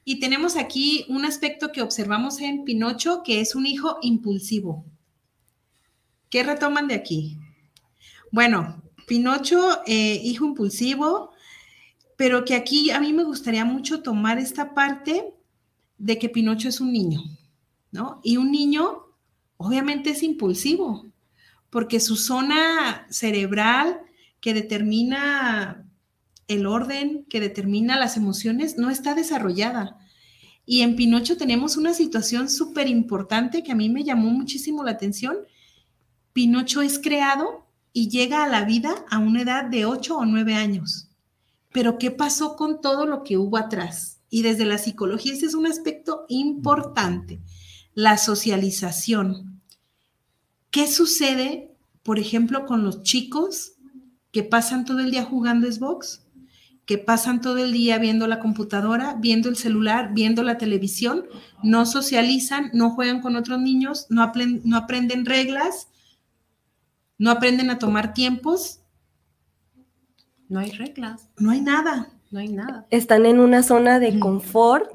Y tenemos aquí un aspecto que observamos en Pinocho, que es un hijo impulsivo. ¿Qué retoman de aquí? Bueno, Pinocho, eh, hijo impulsivo, pero que aquí a mí me gustaría mucho tomar esta parte de que Pinocho es un niño, ¿no? Y un niño obviamente es impulsivo, porque su zona cerebral que determina el orden, que determina las emociones, no está desarrollada. Y en Pinocho tenemos una situación súper importante que a mí me llamó muchísimo la atención. Pinocho es creado y llega a la vida a una edad de 8 o 9 años. Pero ¿qué pasó con todo lo que hubo atrás? Y desde la psicología ese es un aspecto importante, la socialización. ¿Qué sucede, por ejemplo, con los chicos que pasan todo el día jugando Xbox? que pasan todo el día viendo la computadora, viendo el celular, viendo la televisión, no socializan, no juegan con otros niños, no, no aprenden reglas, no aprenden a tomar tiempos. No hay reglas. No hay nada. No hay nada. Están en una zona de confort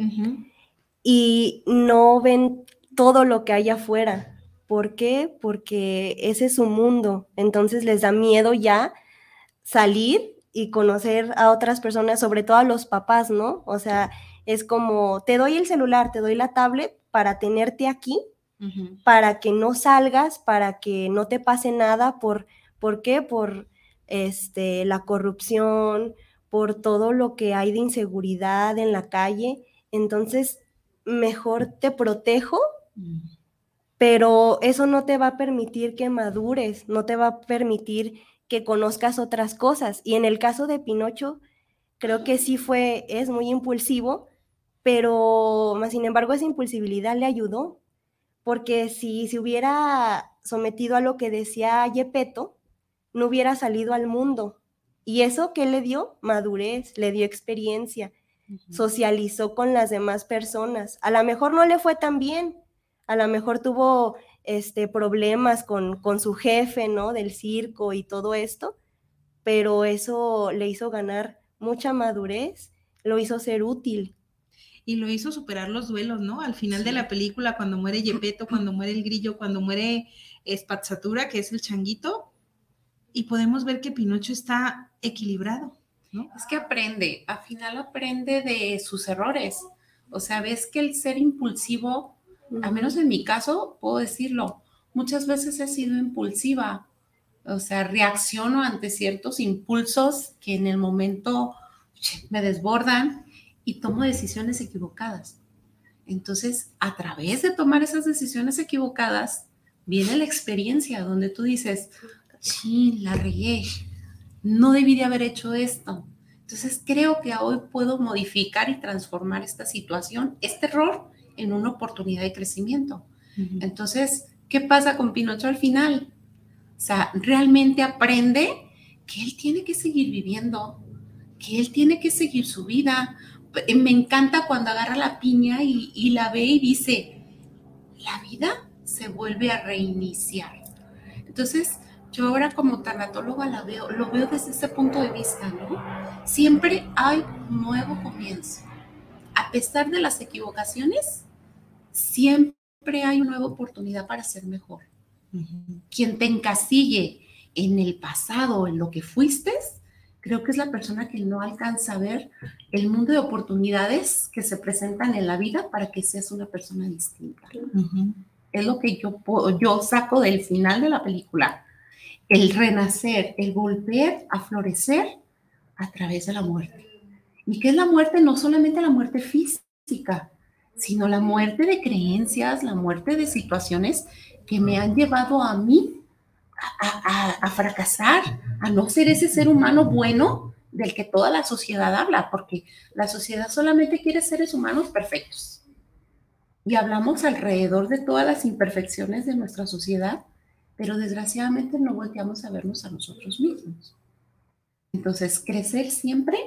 y no ven todo lo que hay afuera. ¿Por qué? Porque ese es su mundo. Entonces les da miedo ya salir y conocer a otras personas, sobre todo a los papás, ¿no? O sea, es como, te doy el celular, te doy la tablet para tenerte aquí para que no salgas, para que no te pase nada, por, ¿por qué? Por este, la corrupción, por todo lo que hay de inseguridad en la calle. Entonces, mejor te protejo, mm. pero eso no te va a permitir que madures, no te va a permitir que conozcas otras cosas. Y en el caso de Pinocho, creo que sí fue, es muy impulsivo, pero más sin embargo esa impulsibilidad le ayudó porque si se hubiera sometido a lo que decía Yepeto, no hubiera salido al mundo. ¿Y eso qué le dio? Madurez, le dio experiencia, socializó con las demás personas. A lo mejor no le fue tan bien, a lo mejor tuvo este, problemas con, con su jefe, ¿no? Del circo y todo esto, pero eso le hizo ganar mucha madurez, lo hizo ser útil y lo hizo superar los duelos, ¿no? Al final de la película, cuando muere Yepeto, cuando muere el grillo, cuando muere Spazzatura, que es el changuito, y podemos ver que Pinocho está equilibrado, ¿no? Es que aprende, al final aprende de sus errores. O sea, ves que el ser impulsivo, al menos en mi caso, puedo decirlo, muchas veces he sido impulsiva. O sea, reacciono ante ciertos impulsos que en el momento me desbordan y tomo decisiones equivocadas. Entonces, a través de tomar esas decisiones equivocadas, viene la experiencia donde tú dices, sí, la regué, no debí de haber hecho esto. Entonces, creo que hoy puedo modificar y transformar esta situación, este error, en una oportunidad de crecimiento. Entonces, ¿qué pasa con Pinocho al final? O sea, realmente aprende que él tiene que seguir viviendo, que él tiene que seguir su vida, me encanta cuando agarra la piña y, la ve y dice, la vida se vuelve a reiniciar. Entonces, yo ahora como tanatóloga la veo, lo veo desde ese punto de vista, ¿no? Siempre hay un nuevo comienzo. A pesar de las equivocaciones, siempre hay una nueva oportunidad para ser mejor. Quien te encasille en el pasado, en lo que fuiste, creo que es la persona que no alcanza a ver el mundo de oportunidades que se presentan en la vida para que seas una persona distinta. Es lo que yo, yo saco del final de la película. El renacer, el volver a florecer a través de la muerte. ¿Y qué es la muerte? No solamente la muerte física, sino la muerte de creencias, la muerte de situaciones que me han llevado a mí a, fracasar, a no ser ese ser humano bueno del que toda la sociedad habla, porque la sociedad solamente quiere seres humanos perfectos. Y hablamos alrededor de todas las imperfecciones de nuestra sociedad, pero desgraciadamente no volteamos a vernos a nosotros mismos. Entonces, crecer siempre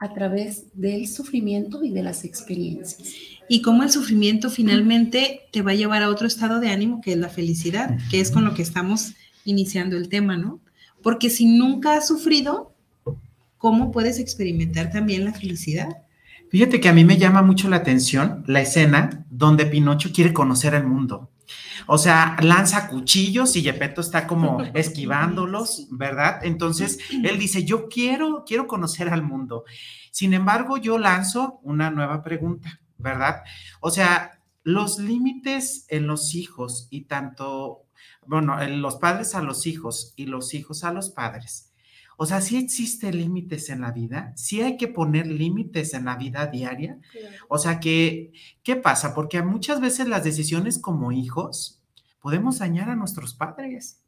a través del sufrimiento y de las experiencias. Y cómo el sufrimiento finalmente te va a llevar a otro estado de ánimo que es la felicidad, que es con lo que estamos iniciando el tema, ¿no? Porque si nunca has sufrido, ¿cómo puedes experimentar también la felicidad? Fíjate que a mí me llama mucho la atención la escena donde Pinocho quiere conocer el mundo. O sea, lanza cuchillos y Gepetto está como *laughs* esquivándolos, ¿verdad? Entonces, él dice, yo quiero, quiero conocer al mundo. Sin embargo, yo lanzo una nueva pregunta, ¿verdad? O sea, los límites en los hijos y tanto bueno, los padres a los hijos y los hijos a los padres. O sea, sí existen límites en la vida, sí hay que poner límites en la vida diaria. O sea, que, ¿qué pasa? Porque muchas veces las decisiones como hijos podemos dañar a nuestros padres.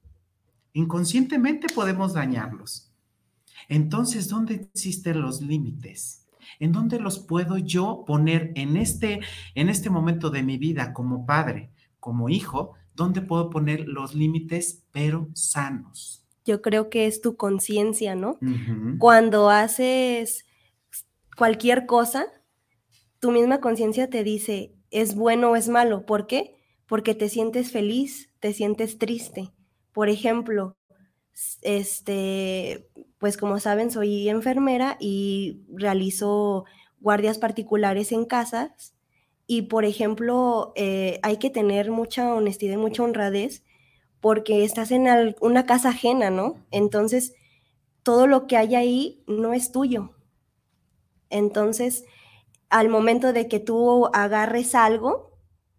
Inconscientemente podemos dañarlos. Entonces, ¿dónde existen los límites? ¿En dónde los puedo yo poner en este, en este momento de mi vida como padre, como hijo? ¿Dónde puedo poner los límites, pero sanos? Yo creo que es tu conciencia, ¿no? Cuando haces cualquier cosa, tu misma conciencia te dice, es bueno o es malo. ¿Por qué? Porque te sientes feliz, te sientes triste. Por ejemplo, este, pues como saben, soy enfermera y realizo guardias particulares en casas y, por ejemplo, eh, hay que tener mucha honestidad y mucha honradez porque estás en una casa ajena, ¿no? Entonces, todo lo que hay ahí no es tuyo. Entonces, al momento de que tú agarres algo,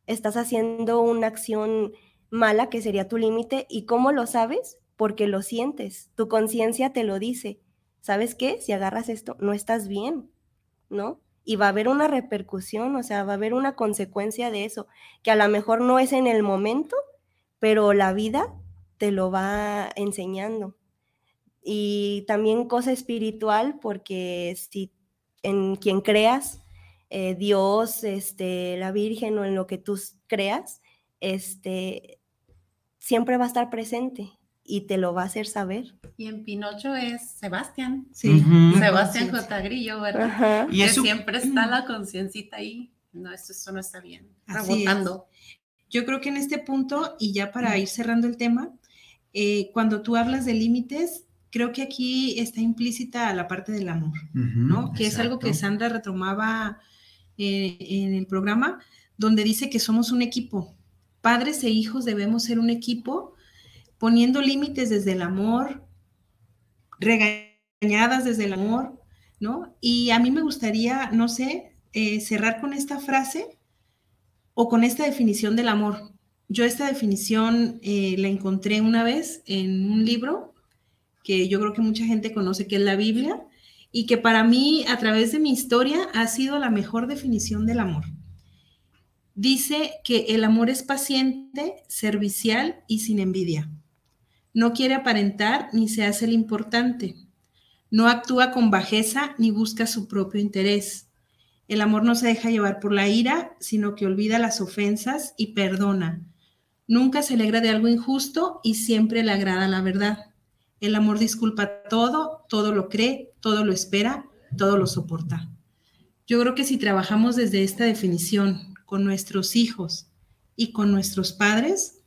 estás haciendo una acción mala que sería tu límite. ¿Y cómo lo sabes? Porque lo sientes. Tu conciencia te lo dice. ¿Sabes qué? Si agarras esto, no estás bien, ¿no? Y va a haber una repercusión, o sea, va a haber una consecuencia de eso, que a lo mejor no es en el momento, pero la vida te lo va enseñando. Y también cosa espiritual, porque si en quien creas, eh, Dios, este, la Virgen o en lo que tú creas, este, siempre va a estar presente y te lo va a hacer saber. Y en Pinocho es Sebastián. Sí. Sebastián J. Grillo, ¿verdad? Y que siempre está la conciencita ahí. No, eso, eso, no está bien. Rebotando. Yo creo que en este punto, y ya para ir cerrando el tema, eh, cuando tú hablas de límites, creo que aquí está implícita la parte del amor, ¿no? Que es algo que Sandra retomaba eh, en el programa, donde dice que somos un equipo. Padres e hijos debemos ser un equipo, poniendo límites desde el amor, regañadas desde el amor, ¿no? Y a mí me gustaría, no sé, eh, cerrar con esta frase o con esta definición del amor. Yo esta definición eh, la encontré una vez en un libro que yo creo que mucha gente conoce, que es la Biblia, y que para mí, a través de mi historia, ha sido la mejor definición del amor. Dice que el amor es paciente, servicial y sin envidia. No quiere aparentar ni se hace el importante. No actúa con bajeza ni busca su propio interés. El amor no se deja llevar por la ira, sino que olvida las ofensas y perdona Nunca se alegra de algo injusto y siempre le agrada la verdad. El amor disculpa todo, todo lo cree, todo lo espera, todo lo soporta. Yo creo que si trabajamos desde esta definición con nuestros hijos y con nuestros padres,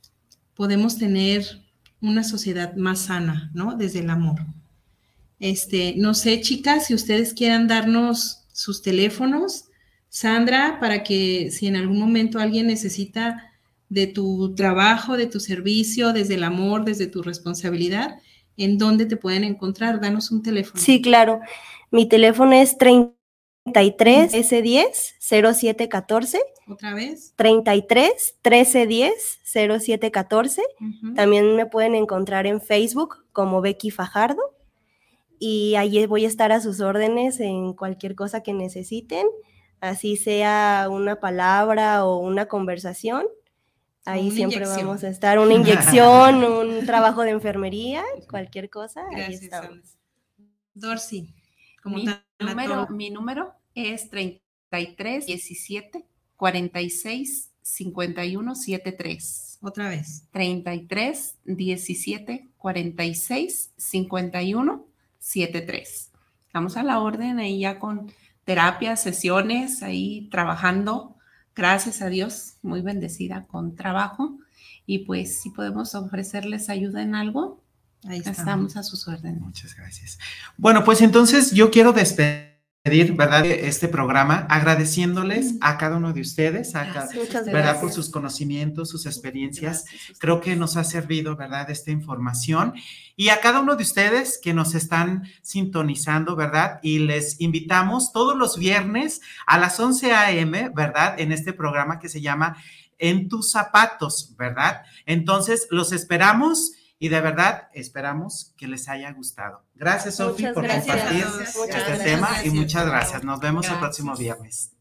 podemos tener una sociedad más sana, ¿no? Desde el amor. Este, no sé, chicas, si ustedes quieran darnos sus teléfonos, Sandra, para que si en algún momento alguien necesita de tu trabajo, de tu servicio, desde el amor, desde tu responsabilidad, en dónde te pueden encontrar. Danos un teléfono. Sí, claro. Mi teléfono es 33 1310 0714. ¿Otra vez? 33 1310 0714. También me pueden encontrar en Facebook como Becky Fajardo. Y allí voy a estar a sus órdenes en cualquier cosa que necesiten, así sea una palabra o una conversación Ahí siempre vamos a estar. Una inyección, un trabajo de enfermería, *laughs* cualquier cosa. ahí estamos. Dorsey, como mi, número, mi número es 33 17 46 51 73. Otra vez. 33 17 46 51 73. Estamos a la orden ahí ya con terapias, sesiones, ahí trabajando gracias a Dios, muy bendecida con trabajo. Y pues si podemos ofrecerles ayuda en algo, ahí estamos a sus órdenes. Muchas gracias. Bueno, pues entonces yo quiero despedir ¿verdad? Este programa, agradeciéndoles a cada uno de ustedes, a ¿verdad? Por sus conocimientos, sus experiencias. Creo que nos ha servido, ¿verdad? Esta información. Y a cada uno de ustedes que nos están sintonizando, ¿verdad? Y les invitamos todos los viernes a las 11 a.m., ¿verdad? En este programa que se llama En tus zapatos, ¿verdad? Entonces, los esperamos y de verdad esperamos que les haya gustado. Gracias, Sofi, por compartir este tema y muchas gracias. Nos vemos el próximo viernes.